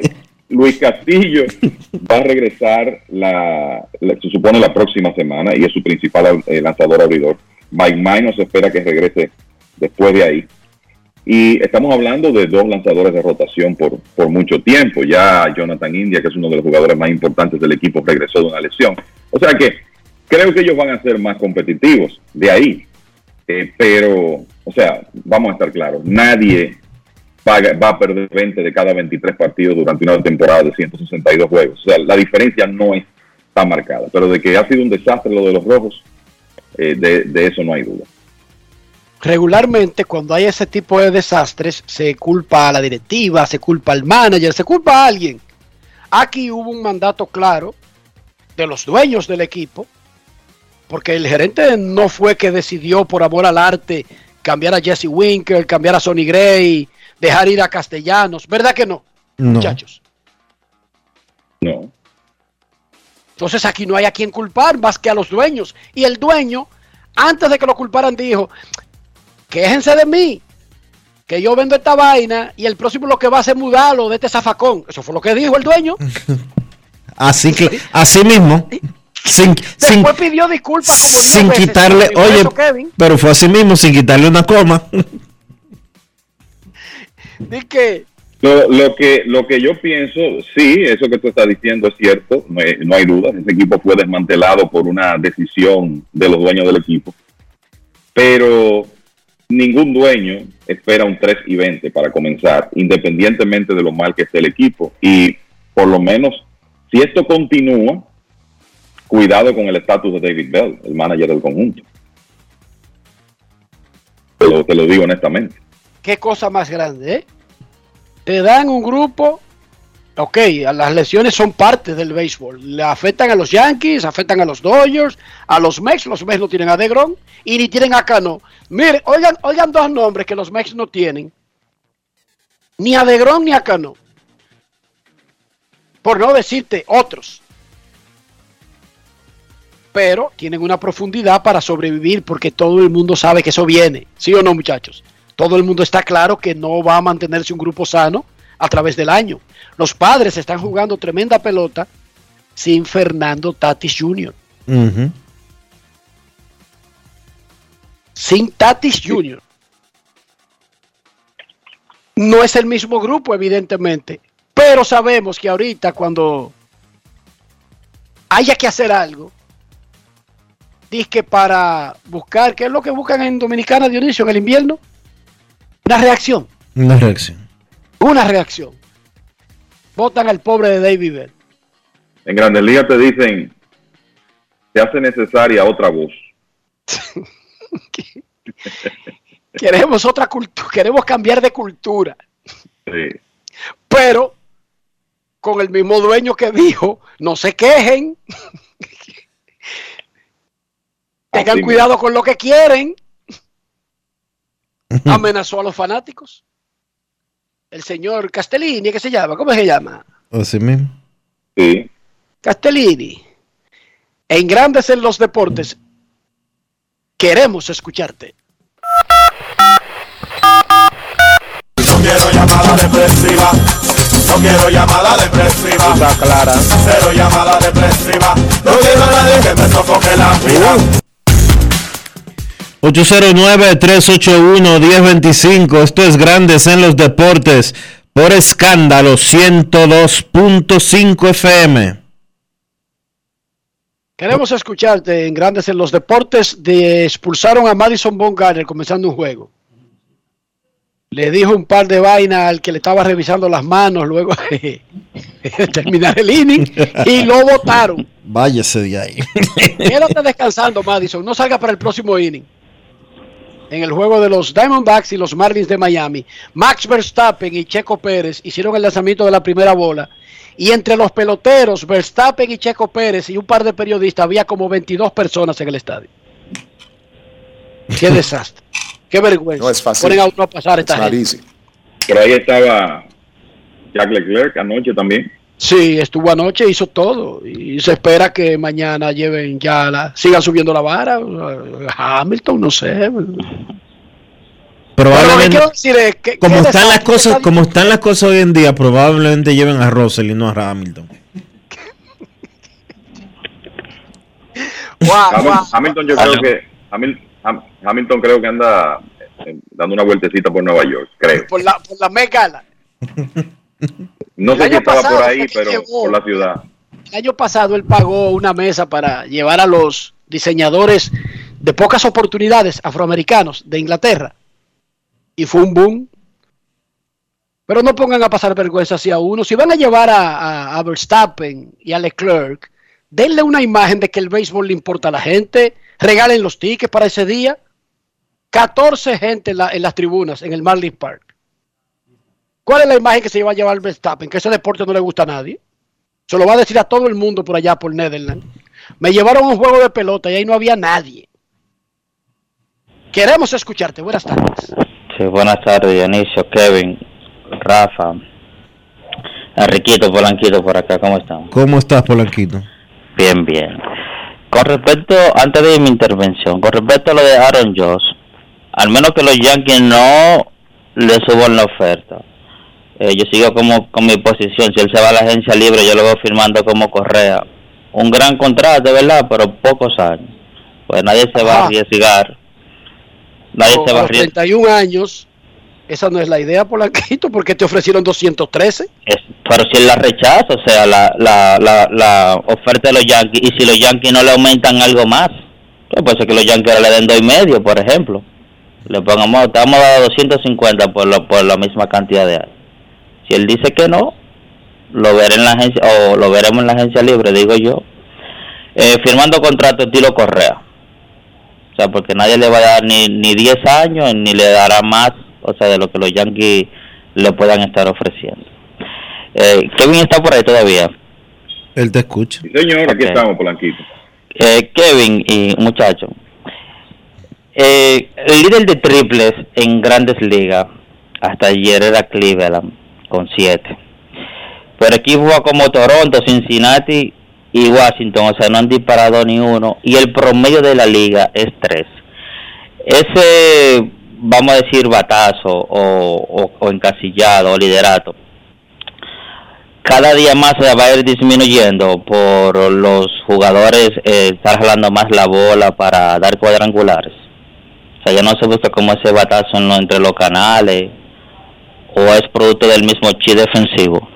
Luis Castillo va a regresar, la, la- se supone, la próxima semana y es su principal eh, lanzador abridor. Mike se espera que regrese después de ahí. Y estamos hablando de dos lanzadores de rotación por, por mucho tiempo. Ya Jonathan India, que es uno de los jugadores más importantes del equipo, regresó de una lesión. O sea que creo que ellos van a ser más competitivos de ahí. Eh, pero, o sea, vamos a estar claros, nadie va, a- va a perder 20 de cada 23 partidos durante una temporada de 162 juegos. O sea, la diferencia no está marcada. Pero de que ha sido un desastre lo de los rojos, eh, de, de eso no hay duda. Regularmente cuando hay ese tipo de desastres se culpa a la directiva, se culpa al manager, se culpa a alguien. Aquí hubo un mandato claro de los dueños del equipo, porque el gerente no fue que decidió por amor al arte cambiar a Jesse Winker, cambiar a Sonny Gray, dejar ir a Castellanos, ¿verdad que no? No. Muchachos. No. Entonces aquí no hay a quien culpar más que a los dueños. Y el dueño, antes de que lo culparan, dijo, quéjense de mí, que yo vendo esta vaina y el próximo lo que va a hacer es mudarlo de este zafacón. Eso fue lo que dijo el dueño. Así que, así mismo, sin, sin, Después pidió disculpas como 10 sin veces. quitarle, oye, eso, Kevin. pero fue así mismo, sin quitarle una coma. Que Lo, lo que lo que yo pienso, sí, eso que tú estás diciendo es cierto, no hay, no hay duda. Ese equipo fue desmantelado por una decisión de los dueños del equipo, pero ningún dueño espera un 3 y 20 para comenzar, independientemente de lo mal que esté el equipo. Y por lo menos, si esto continúa, cuidado con el estatus de David Bell, el manager del conjunto. Te lo, te lo digo honestamente. qué cosa más grande, ¿eh? Te dan un grupo, ok, las lesiones son parte del béisbol. Le afectan a los Yankees, afectan a los Dodgers, a los Mex, los Mex no tienen a DeGrom y ni tienen a Cano. Mire, oigan, oigan dos nombres que los Mex no tienen. Ni a DeGrom ni a Cano. Por no decirte otros. Pero tienen una profundidad para sobrevivir porque todo el mundo sabe que eso viene. ¿Sí o no, muchachos? Todo el mundo está claro que no va a mantenerse un grupo sano a través del año. Los padres están jugando tremenda pelota sin Fernando Tatis Jr. Sin Tatis Jr. No es el mismo grupo, evidentemente. Pero sabemos que ahorita cuando haya que hacer algo, que para buscar, ¿qué es lo que buscan en Dominicana, Dionisio, en el invierno? Una reacción. Una reacción. Una reacción. Votan al pobre de David Bell. En Grandes Ligas te dicen, se hace necesaria otra voz. Queremos otra cultura, queremos cambiar de cultura. Sí. Pero con el mismo dueño que dijo, no se quejen. Tengan cuidado con lo que quieren. Amenazó a los fanáticos. El señor Castellini, ¿qué se llama? ¿Cómo se llama? Así mismo. Sí. Castellini. En Grandes en los Deportes, queremos escucharte. No quiero llamada depresiva. No quiero llamada depresiva. Está clara. Cero llamada depresiva. No quiero a nadie que me sofoque la vida. 809-381-1025. Esto es Grandes en los Deportes por escándalo 102.5 FM. Queremos escucharte en Grandes en los Deportes. De, expulsaron a Madison Bumgarner comenzando un juego. le dijo un par de vainas al que le estaba revisando las manos luego de terminar el inning y lo votaron. Váyase de ahí. Quédate descansando, Madison. No salga para el próximo inning. En el juego de los Diamondbacks y los Marlins de Miami, Max Verstappen y Checo Pérez hicieron el lanzamiento de la primera bola. Y entre los peloteros, Verstappen y Checo Pérez y un par de periodistas, había como 22 personas en el estadio. Qué desastre. Qué vergüenza. No es fácil. Ponen a uno a pasar esta gente. Pero ahí estaba Jack Leclerc anoche también. Sí, estuvo anoche, hizo todo. Y se espera que mañana lleven ya la. sigan subiendo la vara. Hamilton, no sé. Probablemente, quiero decir es que- como están las cosas, está- como están las cosas hoy en día, probablemente lleven a Russell y no a Hamilton. Hamil- Hamilton, yo creo que Hamil- Ham- Hamilton creo que anda eh, dando una vueltecita por Nueva York, creo. Por la, por la Megala. No El sé si estaba pasado por ahí, pero llegó. por la ciudad. El año pasado él pagó una mesa para llevar a los diseñadores de pocas oportunidades afroamericanos de Inglaterra. Y fue un boom. Pero no pongan a pasar vergüenza hacia uno. Si van a llevar a, a- a Verstappen y a Leclerc, denle una imagen de que el béisbol le importa a la gente. Regalen los tickets para ese día. 14 gente en, la- en las tribunas en el Marlins Park. ¿Cuál es la imagen que se va a llevar Verstappen? Que ese deporte no le gusta a nadie. Se lo va a decir a todo el mundo por allá, por Netherlands. Me llevaron a un juego de pelota y ahí no había nadie. Queremos escucharte. Buenas tardes. Sí, buenas tardes, Dionisio, Kevin, Rafa, Enriquito, Polanquito por acá, ¿cómo están? ¿Cómo estás, Polanquito? Bien, bien. Con respecto, antes de mi intervención, con respecto a lo de Aaron Josh, al menos que los Yankees no le suban la oferta. Eh, yo sigo como con mi posición, si él se va a la agencia libre, yo lo veo firmando como Correa. Un gran contrato, verdad, pero pocos años. Pues nadie se va a arriesgar. Nadie se va a arriesgar. 31 años, esa no es la idea, Polanquito, porque te ofrecieron 213. Es- pero si él la rechaza, o sea, la, la, la, la oferta de los Yankees, y si los Yankees no le aumentan algo más, pues puede ser que los Yankees le den dos y medio, por ejemplo. Le pongamos, te vamos a dar 250 por, lo, por la misma cantidad de años. Si él dice que no, lo veré en la agencia, o lo veremos en la agencia libre, digo yo, eh, firmando contrato estilo Correa. O sea, porque nadie le va a dar ni, ni 10 años, ni le dará más, o sea, de lo que los Yankees le puedan estar ofreciendo. Eh, Kevin está por ahí todavía. Él te escucha. Sí, señor, aquí estamos, Polanquito. Eh, Kevin y muchacho, eh, el líder de triples en grandes ligas hasta ayer era Cleveland con siete. Pero equipos como Toronto, Cincinnati y Washington, o sea, no han disparado ni uno. Y el promedio de la liga es tres. Ese, vamos a decir, batazo o, encasillado o liderato, cada día más se va a ir disminuyendo por los jugadores eh, estar jalando más la bola para dar cuadrangulares. O sea, ya no se busca como ese batazo en entre los canales o es producto del mismo chi defensivo.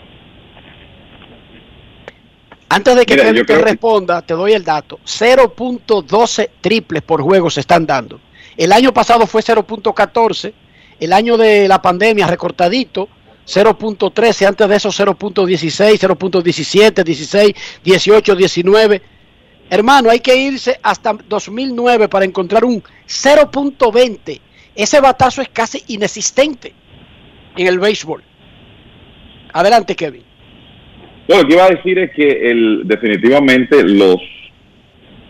Antes de que Mira, te que- responda, te doy el dato. 0.12 triples por juego se están dando. El año pasado fue 0.14. El año de la pandemia recortadito, 0.13. Antes de eso 0.16, 0.17, 16, 18, 19. Hermano, hay que irse hasta 2009 para encontrar un 0.20. Ese batazo es casi inexistente en el béisbol. Adelante, Kevin. No, lo que iba a decir es que el, definitivamente los,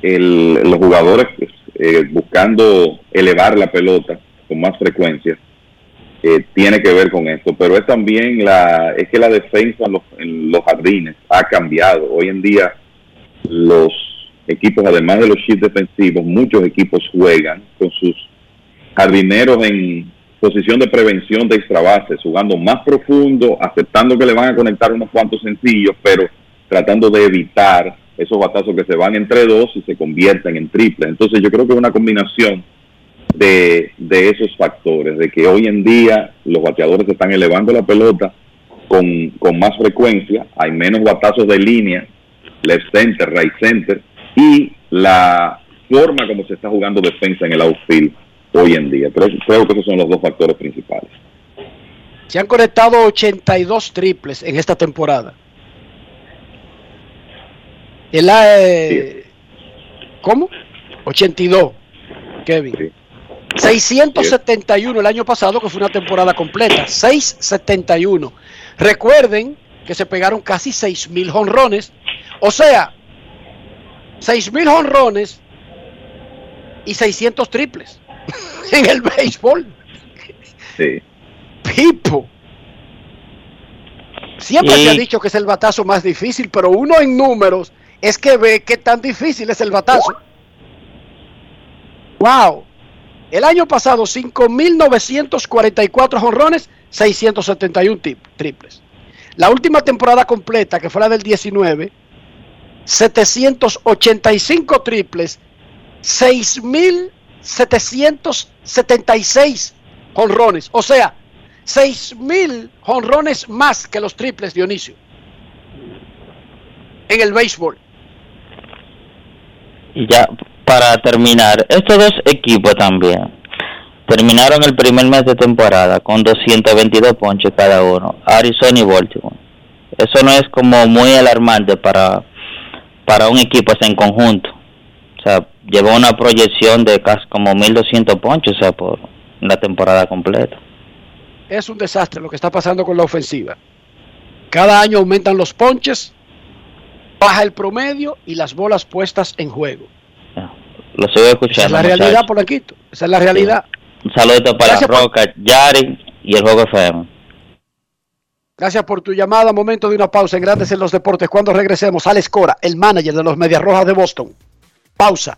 el- los jugadores eh, buscando elevar la pelota con más frecuencia eh, tiene que ver con esto, pero es también la es que la defensa en los, en los jardines ha cambiado. Hoy en día los equipos, además de los shifts defensivos, muchos equipos juegan con sus jardineros en posición de prevención de extra bases, jugando más profundo, aceptando que le van a conectar unos cuantos sencillos, pero tratando de evitar esos batazos que se van entre dos y se convierten en triples. Entonces yo creo que es una combinación de, de esos factores, de que hoy en día los bateadores están elevando la pelota con, con más frecuencia, hay menos batazos de línea, left center, right center, y la forma como se está jugando defensa en el outfield hoy en día. Creo, creo que esos son los dos factores principales. Se han conectado 82 triples en esta temporada. El, eh, ¿Cómo? 82, Kevin. 671 el año pasado, que fue una temporada completa. 671. Recuerden que se pegaron casi 6.000 jonrones. O sea, 6.000 jonrones y 600 triples en el béisbol. Sí. Pipo. Siempre se ha dicho que es el batazo más difícil, pero uno en números es que ve qué tan difícil es el batazo. ¡Wow! El año pasado, 5.944 jonrones, 671 triples. La última temporada completa, que fue la del 19, 785 triples, 6.776 jonrones. O sea, 6.000 jonrones más que los triples, Dionisio. En el béisbol. Y ya, para terminar, estos dos equipos también terminaron el primer mes de temporada con 222 ponches cada uno, Arizona y Baltimore. Eso no es como muy alarmante para, para un equipo en conjunto. O sea, llevó una proyección de casi como 1200 ponches, o sea, por la temporada completa. Es un desastre lo que está pasando con la ofensiva. Cada año aumentan los ponches, baja el promedio y las bolas puestas en juego. Lo sigo escuchando. Esa es la realidad, Polanquito. Esa es la realidad. Un saludo para Gracias por- Roca, Yari y el Juego FM. Gracias por tu llamada. Momento de una pausa en Grandes en los Deportes. Cuando regresemos, Alex Cora, el manager de los Medias Rojas de Boston. Pausa.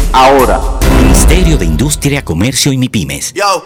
ahora. Ministerio de Industria, Comercio y MIPIMES. Yo,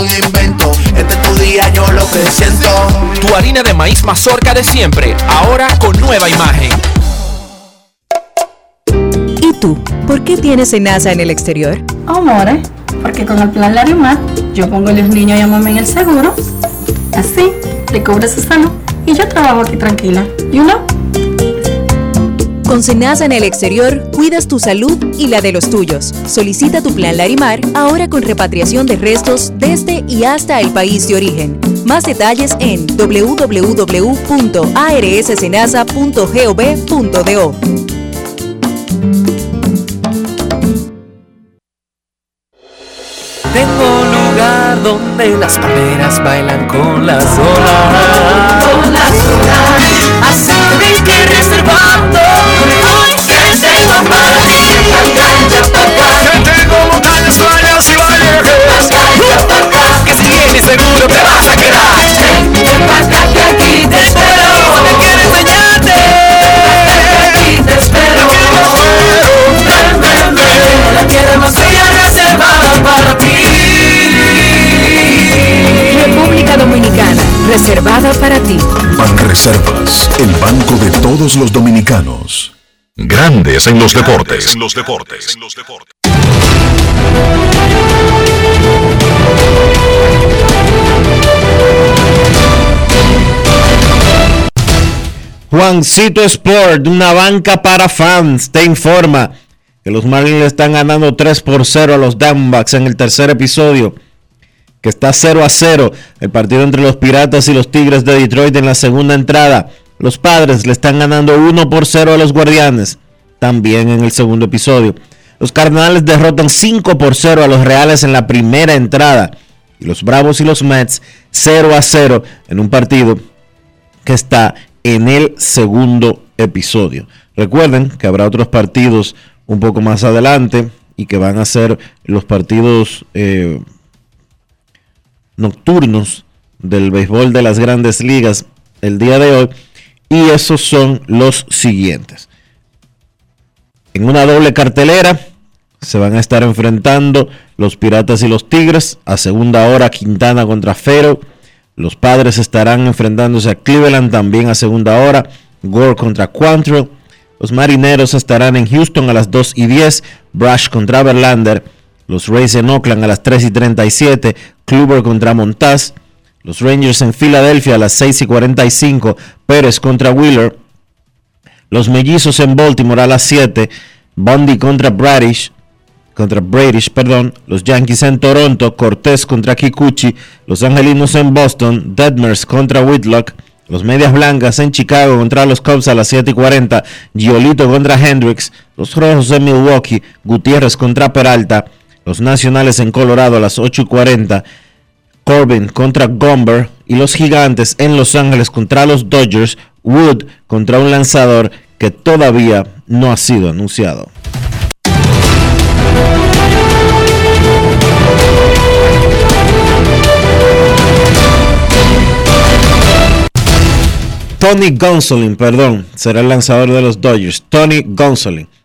algún invento. Este es tu día, yo lo que siento. Tu harina de maíz mazorca de siempre, ahora con nueva imagen. ¿Y tú? ¿Por qué tienes NASA en el exterior? Amores, porque con el plan Larimar yo pongo a los niños y a mamá en el seguro. Así, le cubro su salud y yo trabajo aquí tranquila. You know? Con Senasa en el exterior, cuidas tu salud y la de los tuyos. Solicita tu plan Larimar ahora con repatriación de restos desde y hasta el país de origen. Más detalles en www.arssenasa.gov.do. Tengo un lugar donde las palmeras bailan con las olas. Con las olas. Así que que reservando. Reservada para ti. Banreservas, el banco de todos los dominicanos. Grandes en los deportes. En los deportes. Juancito Sport, una banca para fans, te informa que los Marlins le están ganando 3 por 0 a los Diamondbacks en el tercer episodio, que está 0 a 0 el partido entre los Piratas y los Tigres de Detroit en la segunda entrada. Los Padres le están ganando 1 por 0 a los Guardianes, también en el segundo episodio. Los Cardenales derrotan 5 por 0 a los Reales en la primera entrada. y los Bravos y los Mets 0 a 0 en un partido que está en el segundo episodio. Recuerden que habrá otros partidos un poco más adelante y que van a ser los partidos eh, nocturnos del béisbol de las grandes ligas el día de hoy. Y esos son los siguientes. En una doble cartelera se van a estar enfrentando los Piratas y los Tigres. A segunda hora Quintana contra Fero. Los Padres estarán enfrentándose a Cleveland también a segunda hora. Gore contra Quantrill. Los Marineros estarán en Houston a las 2 y 10. Brush contra Verlander. Los Rays en Oakland a las 3 y 37. Kluber contra Montaz. Los Rangers en Filadelfia a las 6 y 45. Pérez contra Wheeler. Los Mellizos en Baltimore a las 7. Bundy contra Bradish. Contra Bradish, perdón. Los Yankees en Toronto. Cortés contra Kikuchi. Los Angelinos en Boston. Detmers contra Whitlock. Los Medias Blancas en Chicago contra los Cubs a las 7 y 40. Giolito contra Hendricks. Los Rojos en Milwaukee. Gutiérrez contra Peralta. Los Nacionales en Colorado a las 8 y 40. Corbin contra Gomber. Y los Gigantes en Los Ángeles contra los Dodgers. Wood contra un lanzador que todavía no ha sido anunciado. Tony Gonsolin, perdón, será el lanzador de los Dodgers. Tony Gonsolin.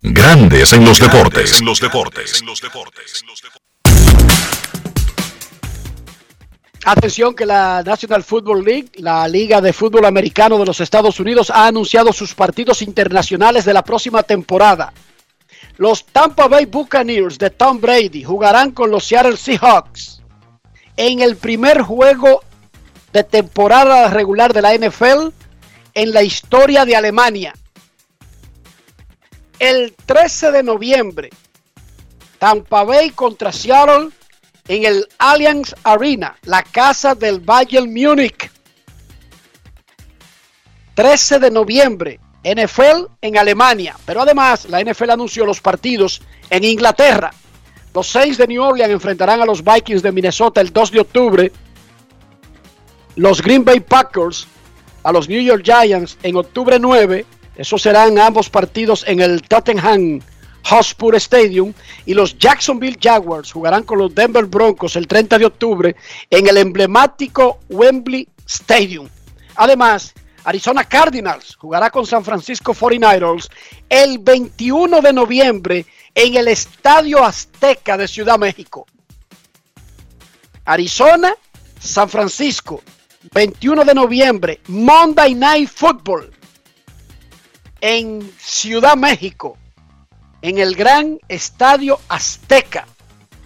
Grandes en los deportes. los deportes. Atención que la National Football League, la Liga de Fútbol Americano de los Estados Unidos, ha anunciado sus partidos internacionales de la próxima temporada. Los Tampa Bay Buccaneers de Tom Brady jugarán con los Seattle Seahawks en el primer juego de temporada regular de la NFL en la historia de Alemania. El 13 de noviembre, Tampa Bay contra Seattle en el Allianz Arena, la casa del Bayern Múnich. 13 de noviembre, NFL en Alemania. Pero además, la NFL anunció los partidos en Inglaterra. Los Saints de New Orleans enfrentarán a los Vikings de Minnesota el 2 de octubre. Los Green Bay Packers a los New York Giants en octubre 9. Esos serán ambos partidos en el Tottenham Hotspur Stadium. Y los Jacksonville Jaguars jugarán con los Denver Broncos el 30 de octubre en el emblemático Wembley Stadium. Además, Arizona Cardinals jugará con San Francisco 49ers el 21 de noviembre en el Estadio Azteca de Ciudad México. Arizona, San Francisco, 21 de noviembre, Monday Night Football en Ciudad México, en el gran Estadio Azteca,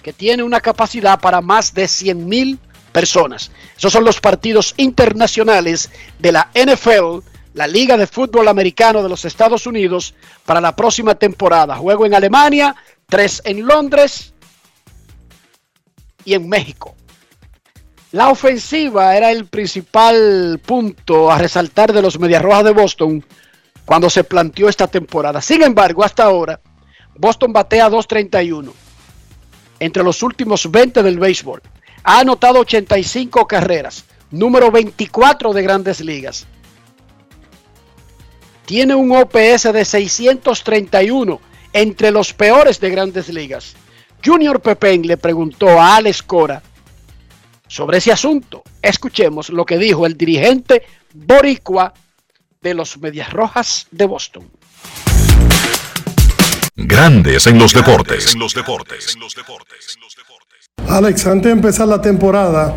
que tiene una capacidad para más de 100 mil personas. Esos son los partidos internacionales de la NFL, la Liga de Fútbol Americano de los Estados Unidos, para la próxima temporada. Juego en Alemania, tres en Londres y en México. La ofensiva era el principal punto a resaltar de los Medias Rojas de Boston cuando se planteó esta temporada. Sin embargo, hasta ahora, Boston batea 2.31 entre los últimos 20 del béisbol. Ha anotado 85 carreras, número 24 de grandes ligas. Tiene un OPS de 631 entre los peores de grandes ligas. Junior Pepén le preguntó a Alex Cora sobre ese asunto. Escuchemos lo que dijo el dirigente boricua de los Medias Rojas de Boston. Grandes en los deportes. Alex, antes de empezar la temporada,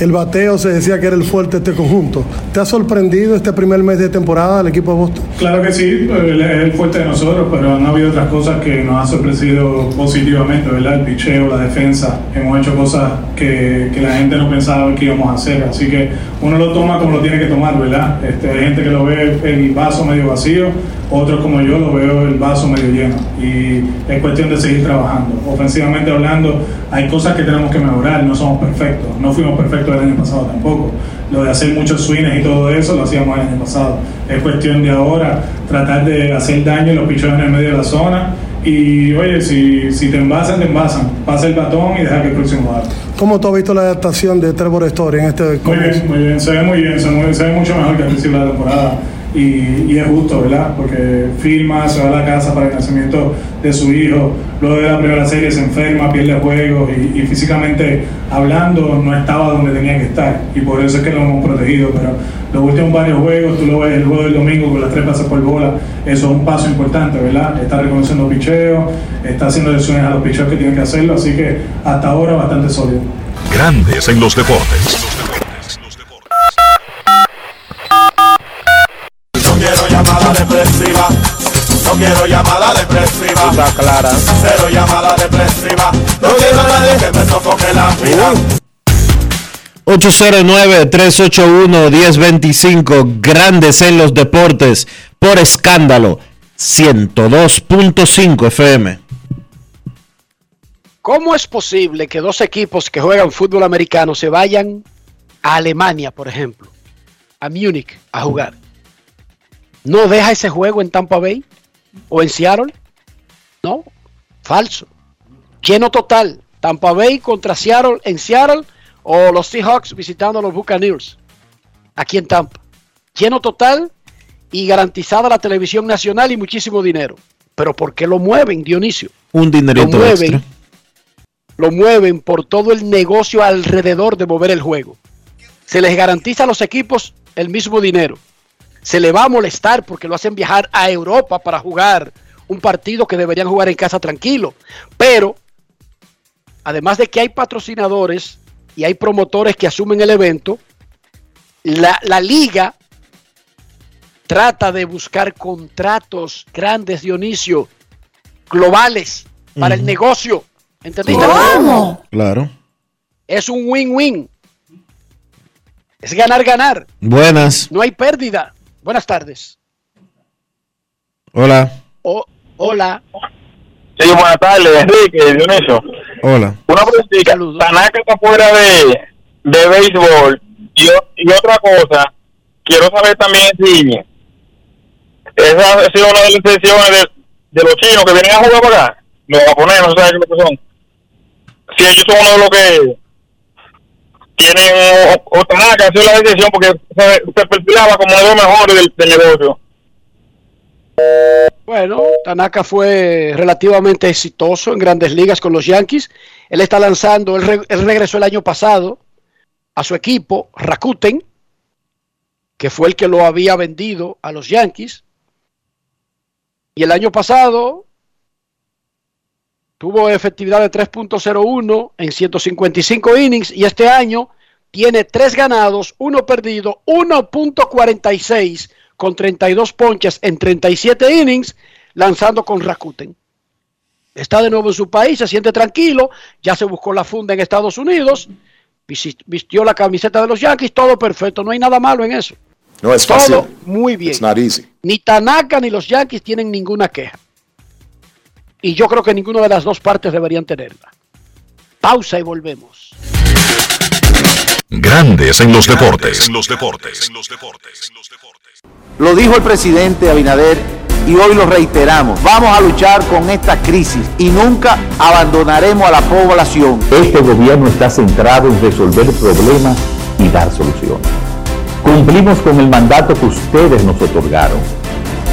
el bateo se decía que era el fuerte de este conjunto. ¿Te ha sorprendido este primer mes de temporada del equipo de Boston? Claro que sí, es el fuerte de nosotros, pero han habido otras cosas que nos han sorprendido positivamente, ¿verdad? El picheo, la defensa, hemos hecho cosas que, que la gente no pensaba que íbamos a hacer, así que uno lo toma como lo tiene que tomar, ¿verdad? Este, hay gente que lo ve el vaso medio vacío, otros como yo lo veo el vaso medio lleno y es cuestión de seguir trabajando. Ofensivamente hablando, hay cosas que tenemos que mejorar, no somos perfectos, no fuimos perfectos el año pasado tampoco. Lo de hacer muchos swings y todo eso lo hacíamos el año pasado. Es cuestión de ahora tratar de hacer daño en los pichones en el medio de la zona y oye, si, si te envasan, te envasan. Pasa el batón y deja que el próximo haga. ¿Cómo tú has visto la adaptación de Trevor Story en este Muy bien, muy bien, se ve muy bien, se, muy- se ve mucho mejor que al principio de la temporada. Y, es justo, ¿verdad? Porque firma, se va a la casa para el nacimiento de su hijo, luego de la primera serie se enferma, pierde juegos y, y físicamente hablando no estaba donde tenía que estar. Y por eso es que lo hemos protegido. Pero los últimos varios juegos, tú lo ves el juego del domingo con las tres pasas por bola, eso es un paso importante, ¿verdad? Está reconociendo picheo, está haciendo lesiones a los picheos que tienen que hacerlo, así que hasta ahora bastante sólido. Grandes en los deportes. Quiero llamada depresiva. Está clara. Cero llamada depresiva. No quiero a nadie que me sofoque la vida. 809-381-1025, Grandes en los Deportes, por escándalo, 102.5 FM. ¿Cómo es posible que dos equipos que juegan fútbol americano se vayan a Alemania, por ejemplo, a Múnich a jugar? ¿No deja ese juego en Tampa Bay o en Seattle? No, falso. Lleno total. Tampa Bay contra Seattle en Seattle o los Seahawks visitando a los Buccaneers aquí en Tampa. Lleno total y garantizada la televisión nacional y muchísimo dinero. Pero ¿por qué lo mueven, Dionisio? Un dinerito Lo mueven. extra. lo mueven por todo el negocio alrededor de mover el juego. Se les garantiza a los equipos el mismo dinero. Se le va a molestar porque lo hacen viajar a Europa para jugar un partido que deberían jugar en casa tranquilo. Pero, además de que hay patrocinadores y hay promotores que asumen el evento, la, la liga trata de buscar contratos grandes, Dionisio, globales, para el negocio. ¿Entendiste? Claro. Es un win-win. Es ganar-ganar. Buenas. No hay pérdida. Buenas tardes. Hola. O- hola. Sí, buenas tardes, Enrique, Dionisio. Hola. Una preguntita. Tanaka está fuera de, de béisbol. Y, otra cosa, quiero saber también si esa ha sido una de las decisiones de, de los chinos que vienen a jugar para acá. Los japoneses, no sé qué son. Si ellos son uno de los que tienen, o, Tanaka ha sido la decisión porque se, perfilaba como uno de los mejores del, del negocio. Bueno, Tanaka fue relativamente exitoso en grandes ligas con los Yankees. Él está lanzando, él, re- él regresó el año pasado a su equipo, Rakuten, que fue el que lo había vendido a los Yankees. Y el año pasado tuvo efectividad de 3.01 en 155 innings y este año tiene 3 ganados, 1 perdido, 1.46 con 32 ponches en 37 innings lanzando con Rakuten. Está de nuevo en su país, se siente tranquilo, ya se buscó la funda en Estados Unidos, vistió la camiseta de los Yankees, todo perfecto, no hay nada malo en eso. No es todo fácil. muy bien. It's not easy. Ni Tanaka ni los Yankees tienen ninguna queja. Y yo creo que ninguna de las dos partes deberían tenerla. Pausa y volvemos. Grandes en los deportes. En los deportes. Lo dijo el presidente Abinader y hoy lo reiteramos. Vamos a luchar con esta crisis y nunca abandonaremos a la población. Este gobierno está centrado en resolver problemas y dar soluciones. Cumplimos con el mandato que ustedes nos otorgaron.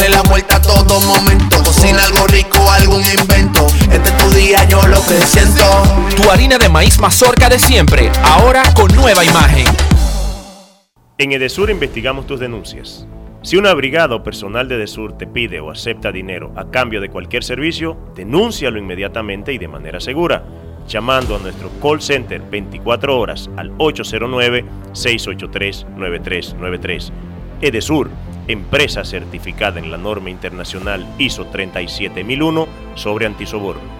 Dale la vuelta a todo momento. Cocina algo rico, algún invento. Este es tu día, yo lo que siento. Tu harina de maíz mazorca de siempre, ahora con nueva imagen. En Edesur investigamos tus denuncias. Si una brigada o personal de Edesur te pide o acepta dinero a cambio de cualquier servicio, denúncialo inmediatamente y de manera segura, llamando a nuestro call center 24 horas al 809-683-9393. Edesur, empresa certificada en la norma internacional ISO 37001 sobre antisoborno.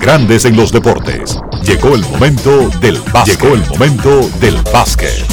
Grandes en los Deportes. Llegó el momento del básquet. Llegó el momento del básquet.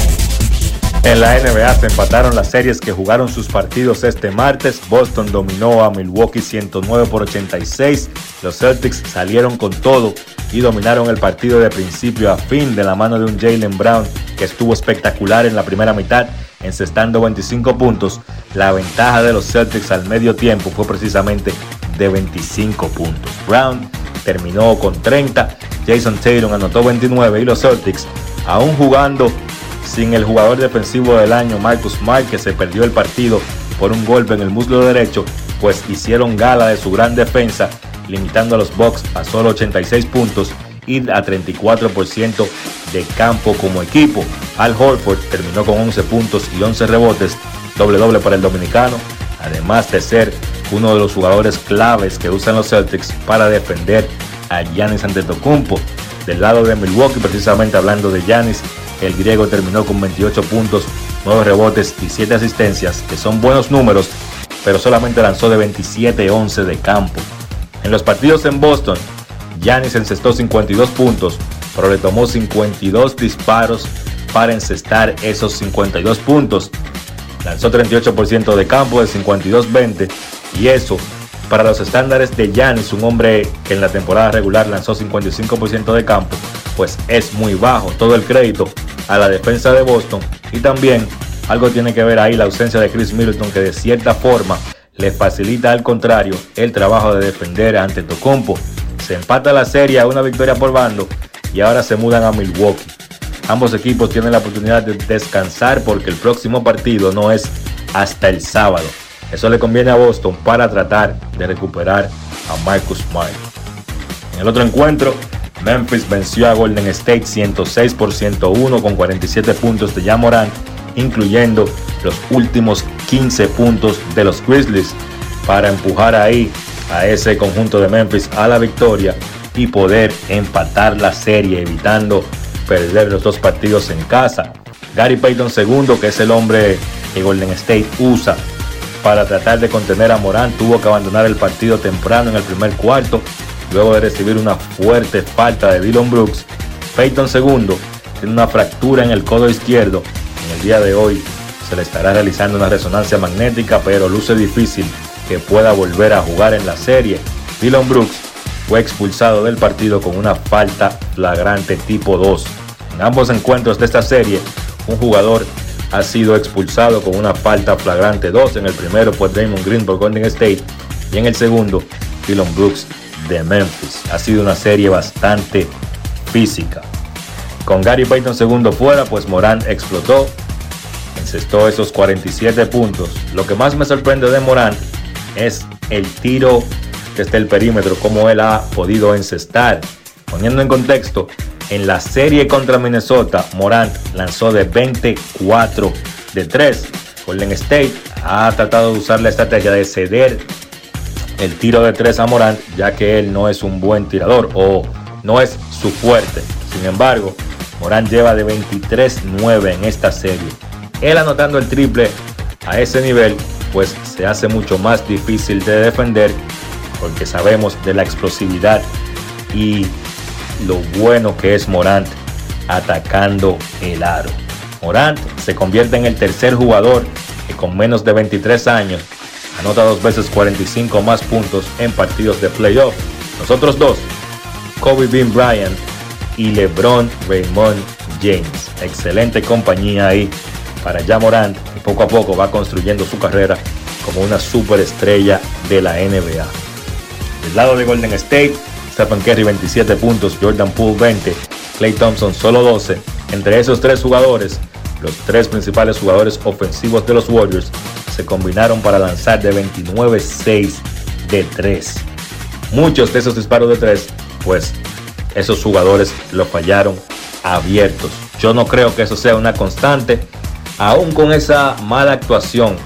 En la NBA se empataron las series que jugaron sus partidos este martes. Boston dominó a Milwaukee 109 por 86. Los Celtics salieron con todo y dominaron el partido de principio a fin de la mano de un Jalen Brown que estuvo espectacular en la primera mitad, encestando 25 puntos. La ventaja de los Celtics al medio tiempo fue precisamente de 25 puntos. Brown terminó con 30, Jason Taylor anotó 29 y los Celtics, aún jugando sin el jugador defensivo del año Marcus Smart que se perdió el partido por un golpe en el muslo derecho, pues hicieron gala de su gran defensa, limitando a los Bucks a solo 86 puntos y a 34% de campo como equipo. Al Horford terminó con 11 puntos y 11 rebotes, doble doble para el dominicano, además de ser uno de los jugadores claves que usan los Celtics para defender a Giannis Antetokounmpo. Del lado de Milwaukee, precisamente hablando de Giannis, el griego terminó con 28 puntos, 9 rebotes y 7 asistencias, que son buenos números, pero solamente lanzó de 27-11 de campo. En los partidos en Boston, Giannis encestó 52 puntos, pero le tomó 52 disparos para encestar esos 52 puntos. Lanzó 38% de campo de 52-20 y eso para los estándares de Giannis, un hombre que en la temporada regular lanzó 55% de campo, pues es muy bajo. Todo el crédito a la defensa de Boston y también algo tiene que ver ahí la ausencia de Chris Middleton que de cierta forma le facilita al contrario el trabajo de defender ante Tocompo. Se empata la serie a una victoria por bando y ahora se mudan a Milwaukee. Ambos equipos tienen la oportunidad de descansar porque el próximo partido no es hasta el sábado. Eso le conviene a Boston para tratar de recuperar a Marcus Smart. En el otro encuentro, Memphis venció a Golden State 106 por 101 con 47 puntos de Morant, incluyendo los últimos 15 puntos de los Grizzlies para empujar ahí a ese conjunto de Memphis a la victoria y poder empatar la serie evitando perder los dos partidos en casa. Gary Payton II, que es el hombre que Golden State usa para tratar de contener a Morán, tuvo que abandonar el partido temprano en el primer cuarto, luego de recibir una fuerte falta de Dylan Brooks. Payton II tiene una fractura en el codo izquierdo. En el día de hoy se le estará realizando una resonancia magnética, pero luce difícil que pueda volver a jugar en la serie. Dylan Brooks fue expulsado del partido con una falta flagrante tipo 2. En ambos encuentros de esta serie, un jugador ha sido expulsado con una falta flagrante 2. En el primero por Damon Green por Golden State y en el segundo Dylan Brooks de Memphis. Ha sido una serie bastante física. Con Gary Payton segundo fuera, pues Morán explotó, encestó esos 47 puntos. Lo que más me sorprende de Morán es el tiro desde el perímetro, como él ha podido encestar. Poniendo en contexto, en la serie contra Minnesota, Morant lanzó de 24 de 3. Golden State ha tratado de usar la estrategia de ceder el tiro de 3 a Morant, ya que él no es un buen tirador o no es su fuerte. Sin embargo, Morán lleva de 23-9 en esta serie. Él anotando el triple a ese nivel, pues se hace mucho más difícil de defender porque sabemos de la explosividad y lo bueno que es Morant atacando el aro. Morant se convierte en el tercer jugador que con menos de 23 años anota dos veces 45 más puntos en partidos de playoff. Nosotros dos, Kobe Bean Bryant y LeBron Raymond James. Excelente compañía ahí para ya Morant, que poco a poco va construyendo su carrera como una superestrella de la NBA. Del lado de Golden State, Stephen Curry 27 puntos, Jordan Poole 20, Clay Thompson solo 12. Entre esos tres jugadores, los tres principales jugadores ofensivos de los Warriors se combinaron para lanzar de 29-6 de 3. Muchos de esos disparos de 3, pues esos jugadores lo fallaron abiertos. Yo no creo que eso sea una constante, aún con esa mala actuación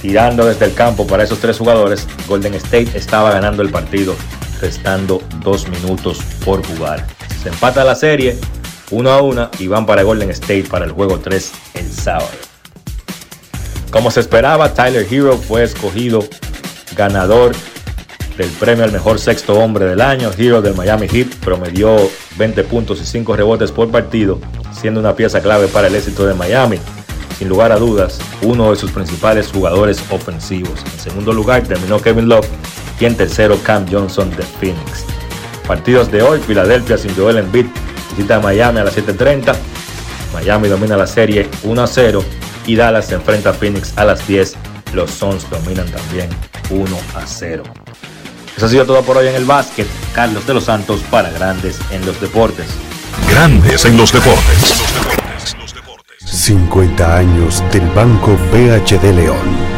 tirando desde el campo para esos tres jugadores, Golden State estaba ganando el partido, restando dos minutos por jugar. Se empata la serie, uno a uno, y van para Golden State para el juego 3 el sábado. Como se esperaba, Tyler Hero fue escogido ganador del premio al mejor sexto hombre del año. Hero del Miami Heat promedió 20 puntos y 5 rebotes por partido, siendo una pieza clave para el éxito de Miami sin lugar a dudas, uno de sus principales jugadores ofensivos. En segundo lugar terminó Kevin Love y en tercero Cam Johnson de Phoenix. Partidos de hoy, Filadelfia sin Joel Embiid visita a Miami a las 7.30. Miami domina la serie 1 a 0 y Dallas se enfrenta a Phoenix a las 10. Los Suns dominan también 1 a 0. Eso ha sido todo por hoy en el básquet. Carlos de los Santos para Grandes en los Deportes. Grandes en los deportes. 50 años del Banco BHD León.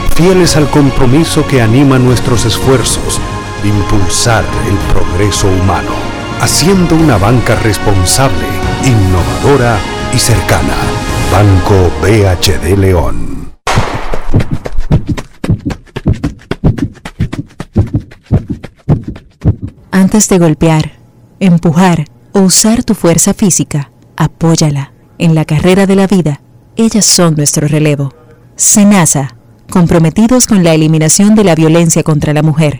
fieles al compromiso que anima nuestros esfuerzos de impulsar el progreso humano, haciendo una banca responsable, innovadora y cercana. Banco BHD León. Antes de golpear, empujar o usar tu fuerza física, apóyala. En la carrera de la vida, ellas son nuestro relevo. Senasa, comprometidos con la eliminación de la violencia contra la mujer.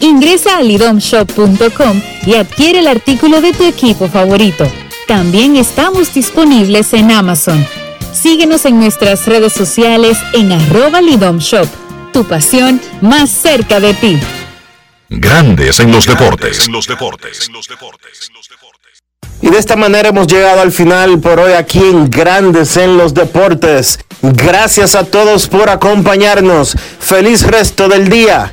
Ingresa a lidomshop.com y adquiere el artículo de tu equipo favorito. También estamos disponibles en Amazon. Síguenos en nuestras redes sociales en arroba lidomshop. Tu pasión más cerca de ti. Grandes en los deportes. Y de esta manera hemos llegado al final por hoy aquí en Grandes en los Deportes. Gracias a todos por acompañarnos. Feliz resto del día.